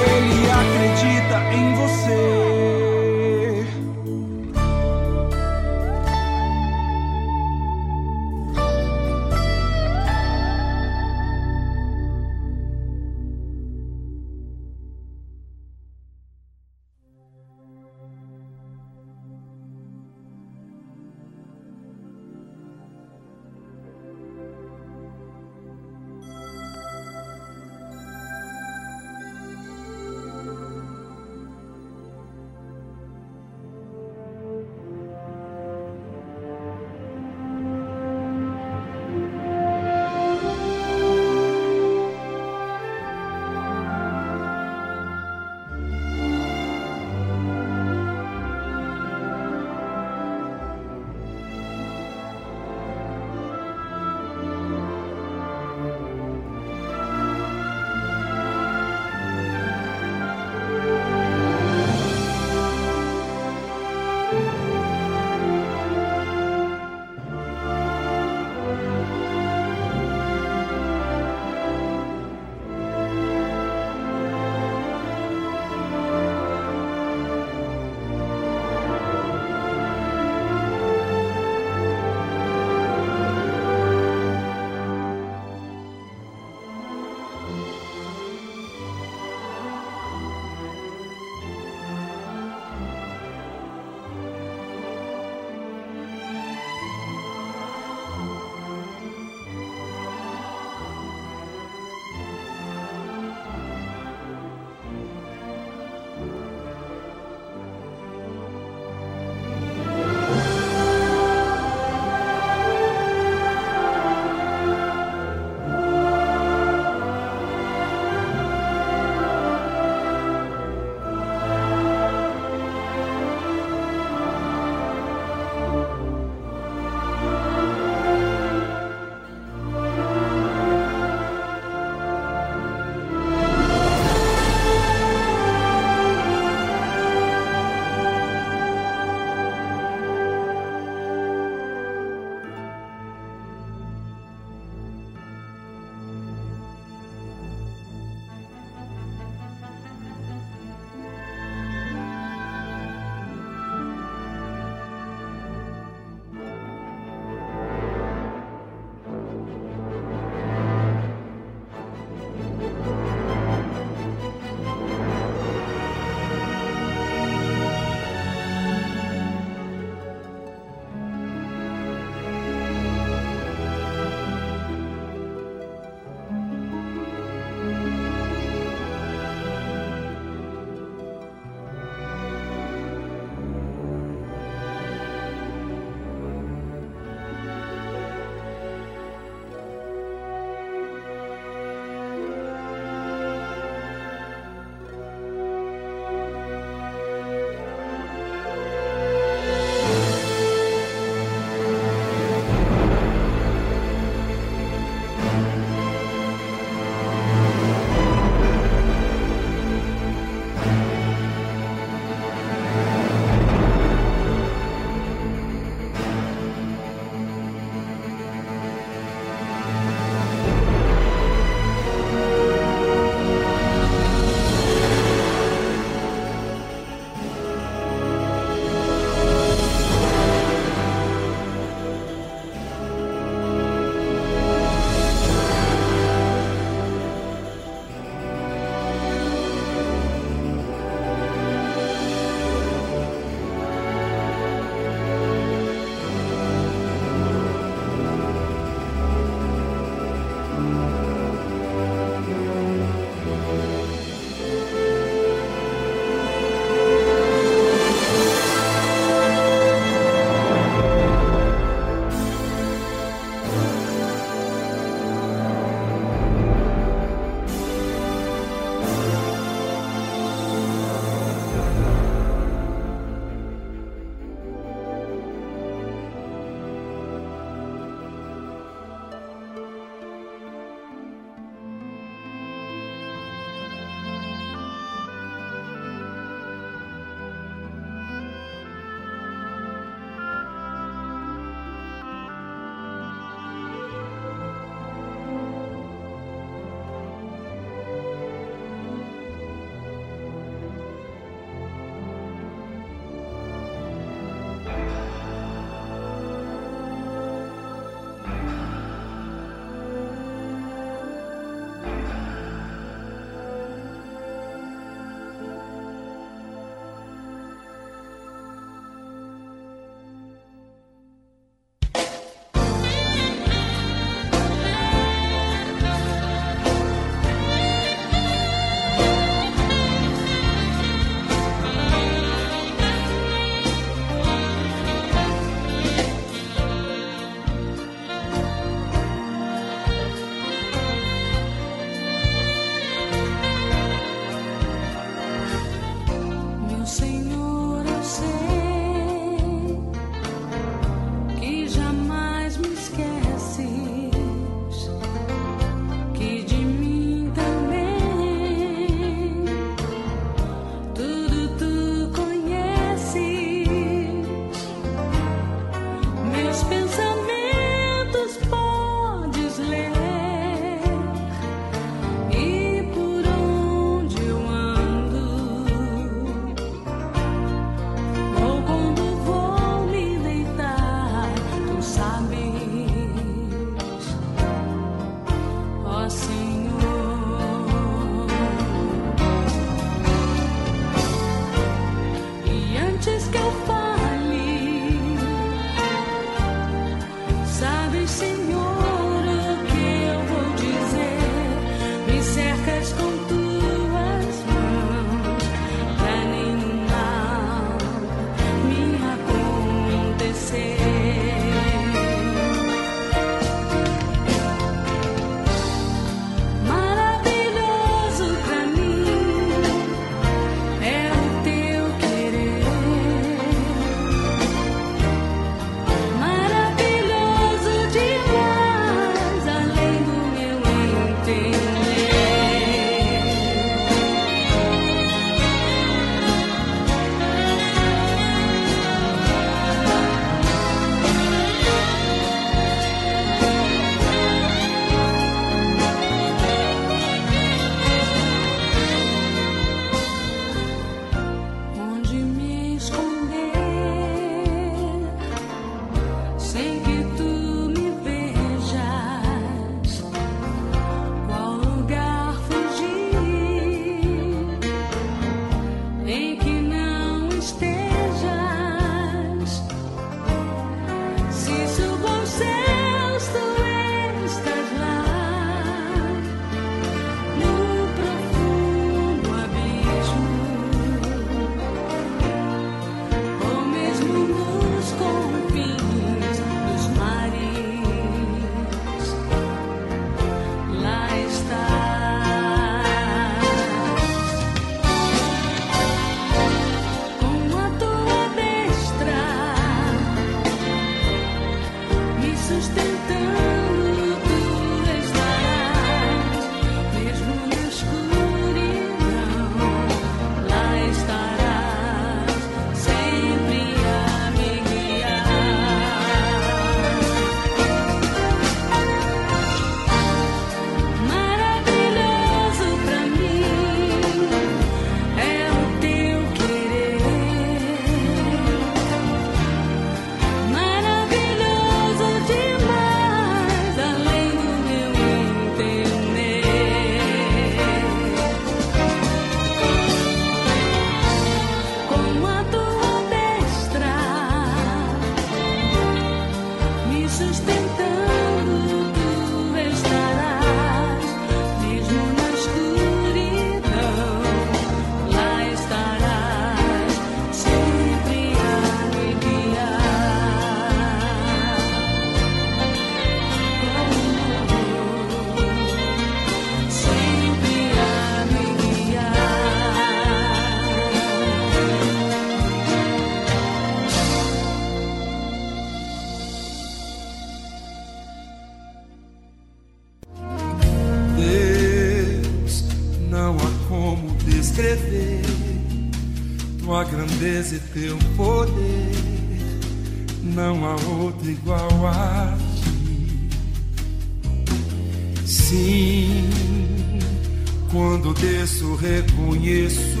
quando desço, reconheço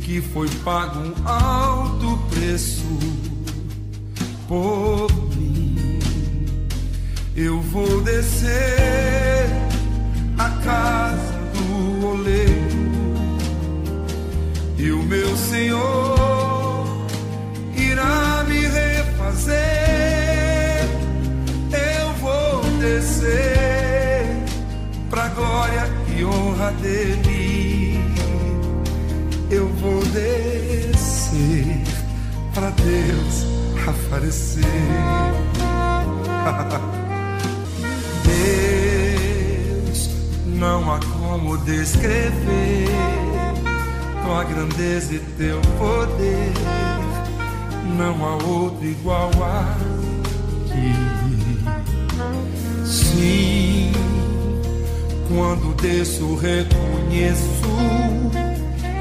que foi pago um alto preço por mim. Eu vou descer a casa do oleiro e o meu Senhor irá me refazer. Eu vou descer pra glória honra dele. Eu vou descer pra Deus aparecer. Deus, não há como descrever tua grandeza e teu poder, não há outro igual a ti. Sim, quando desço, reconheço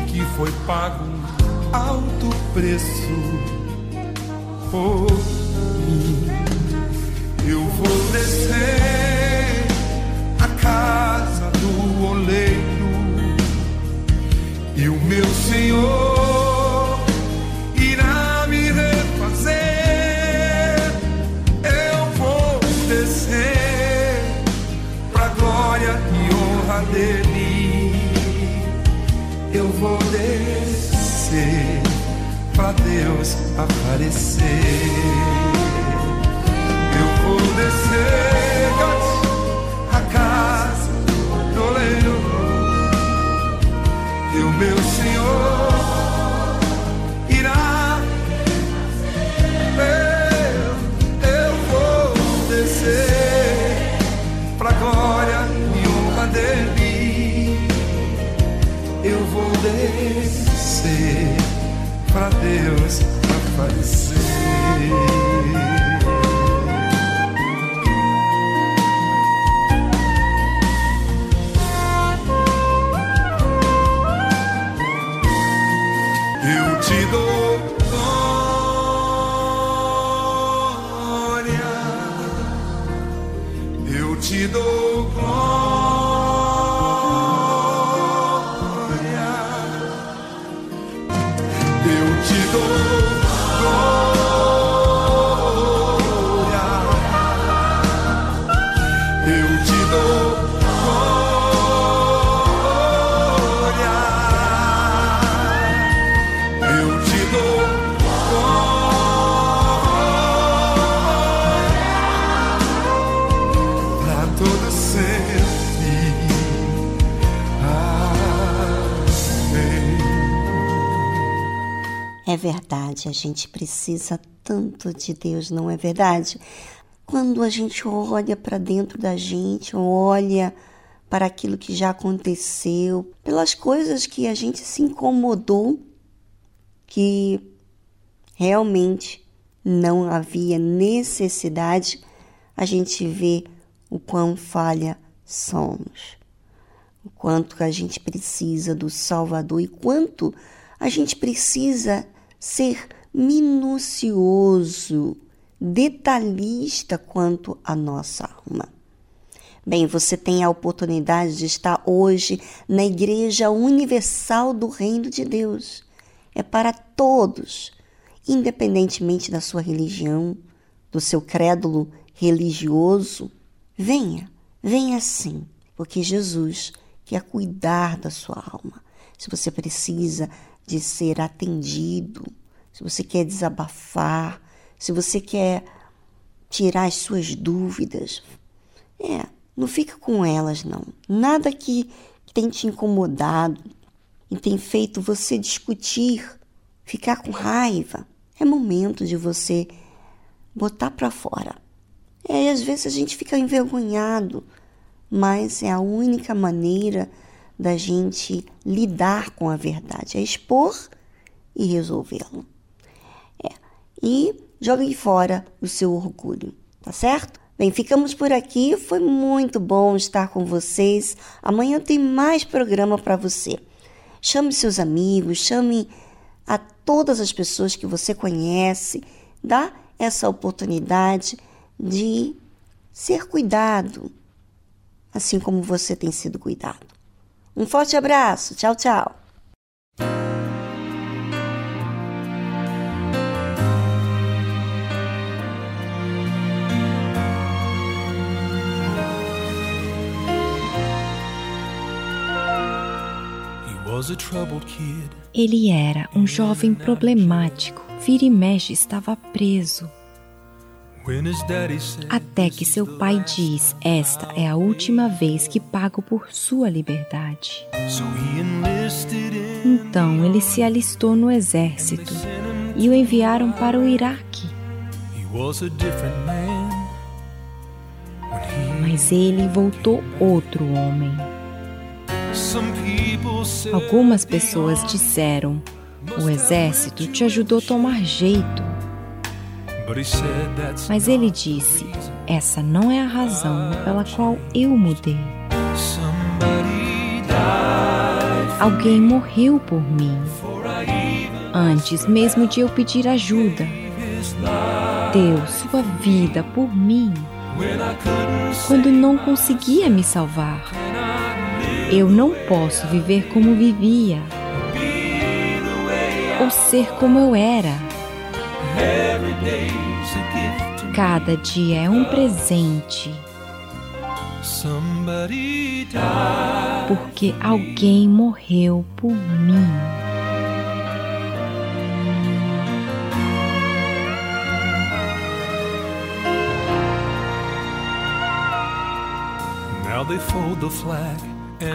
que foi pago um alto preço por mim. Eu vou descer a casa do oleiro e o meu Senhor Deus aparecer. Eu vou descer pra Deus aparecer. Verdade, a gente precisa tanto de Deus, não é verdade? Quando a gente olha para dentro da gente, olha para aquilo que já aconteceu, pelas coisas que a gente se incomodou, que realmente não havia necessidade, a gente vê o quão falha somos, o quanto a gente precisa do Salvador e quanto a gente precisa ser minucioso, detalhista quanto à nossa alma. Bem, você tem a oportunidade de estar hoje na Igreja Universal do Reino de Deus. É para todos, independentemente da sua religião, do seu crédulo religioso. Venha, venha sim, porque Jesus quer cuidar da sua alma. Se você precisa de ser atendido, se você quer desabafar, se você quer tirar as suas dúvidas. É, não fica com elas, não. Nada que tem te incomodado e tem feito você discutir, ficar com raiva. É momento de você botar para fora. É, e às vezes a gente fica envergonhado, mas é a única maneira da gente lidar com a verdade, é expor e resolvê-lo. É. E jogue fora o seu orgulho, tá certo? Bem, ficamos por aqui. Foi muito bom estar com vocês. Amanhã tem mais programa para você. Chame seus amigos, chame a todas as pessoas que você conhece. Dá essa oportunidade de ser cuidado, assim como você tem sido cuidado. Um forte abraço. Tchau, tchau. Ele era um jovem problemático. Vira e mexe estava preso. Até que seu pai diz: Esta é a última vez que pago por sua liberdade. Então ele se alistou no exército e o enviaram para o Iraque. Mas ele voltou outro homem. Algumas pessoas disseram: O exército te ajudou a tomar jeito. Mas ele disse: Essa não é a razão pela qual eu mudei. Alguém morreu por mim antes mesmo de eu pedir ajuda. Deu sua vida por mim quando não conseguia me salvar. Eu não posso viver como vivia ou ser como eu era. Cada dia é um presente. Porque alguém morreu por mim.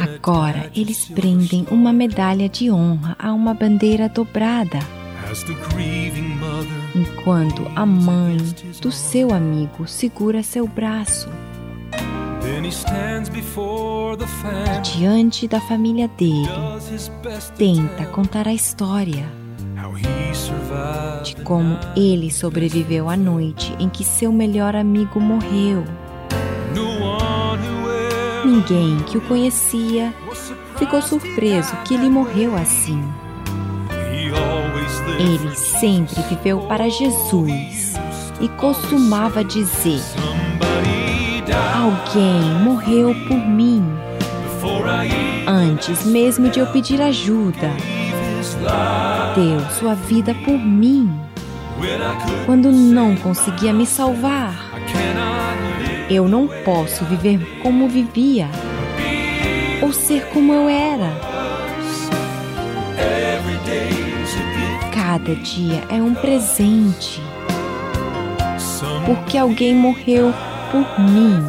Agora eles prendem uma medalha de honra a uma bandeira dobrada enquanto a mãe do seu amigo segura seu braço. E diante da família dele, tenta contar a história de como ele sobreviveu à noite em que seu melhor amigo morreu. Ninguém que o conhecia ficou surpreso que ele morreu assim. Ele sempre viveu para Jesus e costumava dizer: Alguém morreu por mim antes mesmo de eu pedir ajuda. Deu sua vida por mim quando não conseguia me salvar. Eu não posso viver como vivia ou ser como eu era. Cada dia é um presente, porque alguém morreu por mim.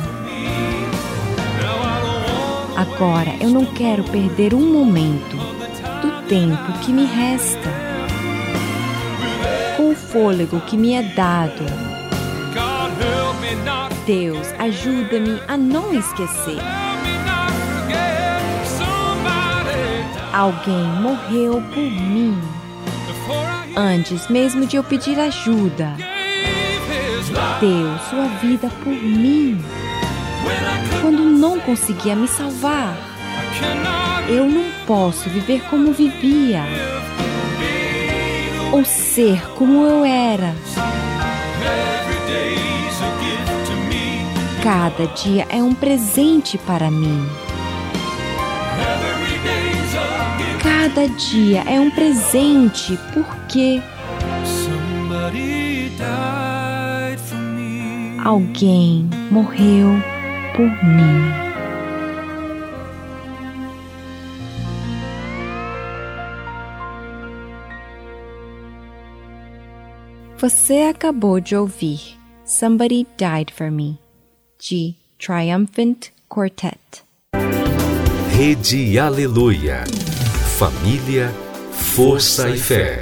Agora eu não quero perder um momento do tempo que me resta, com o fôlego que me é dado. Deus, ajuda-me a não esquecer. Alguém morreu por mim antes mesmo de eu pedir ajuda. Deu sua vida por mim quando não conseguia me salvar. Eu não posso viver como vivia ou ser como eu era. Cada dia é um presente para mim. Cada dia é um presente porque alguém morreu por mim. Você acabou de ouvir Somebody Died for Me, de Triumphant Quartet. Rede Aleluia. Família, força e fé.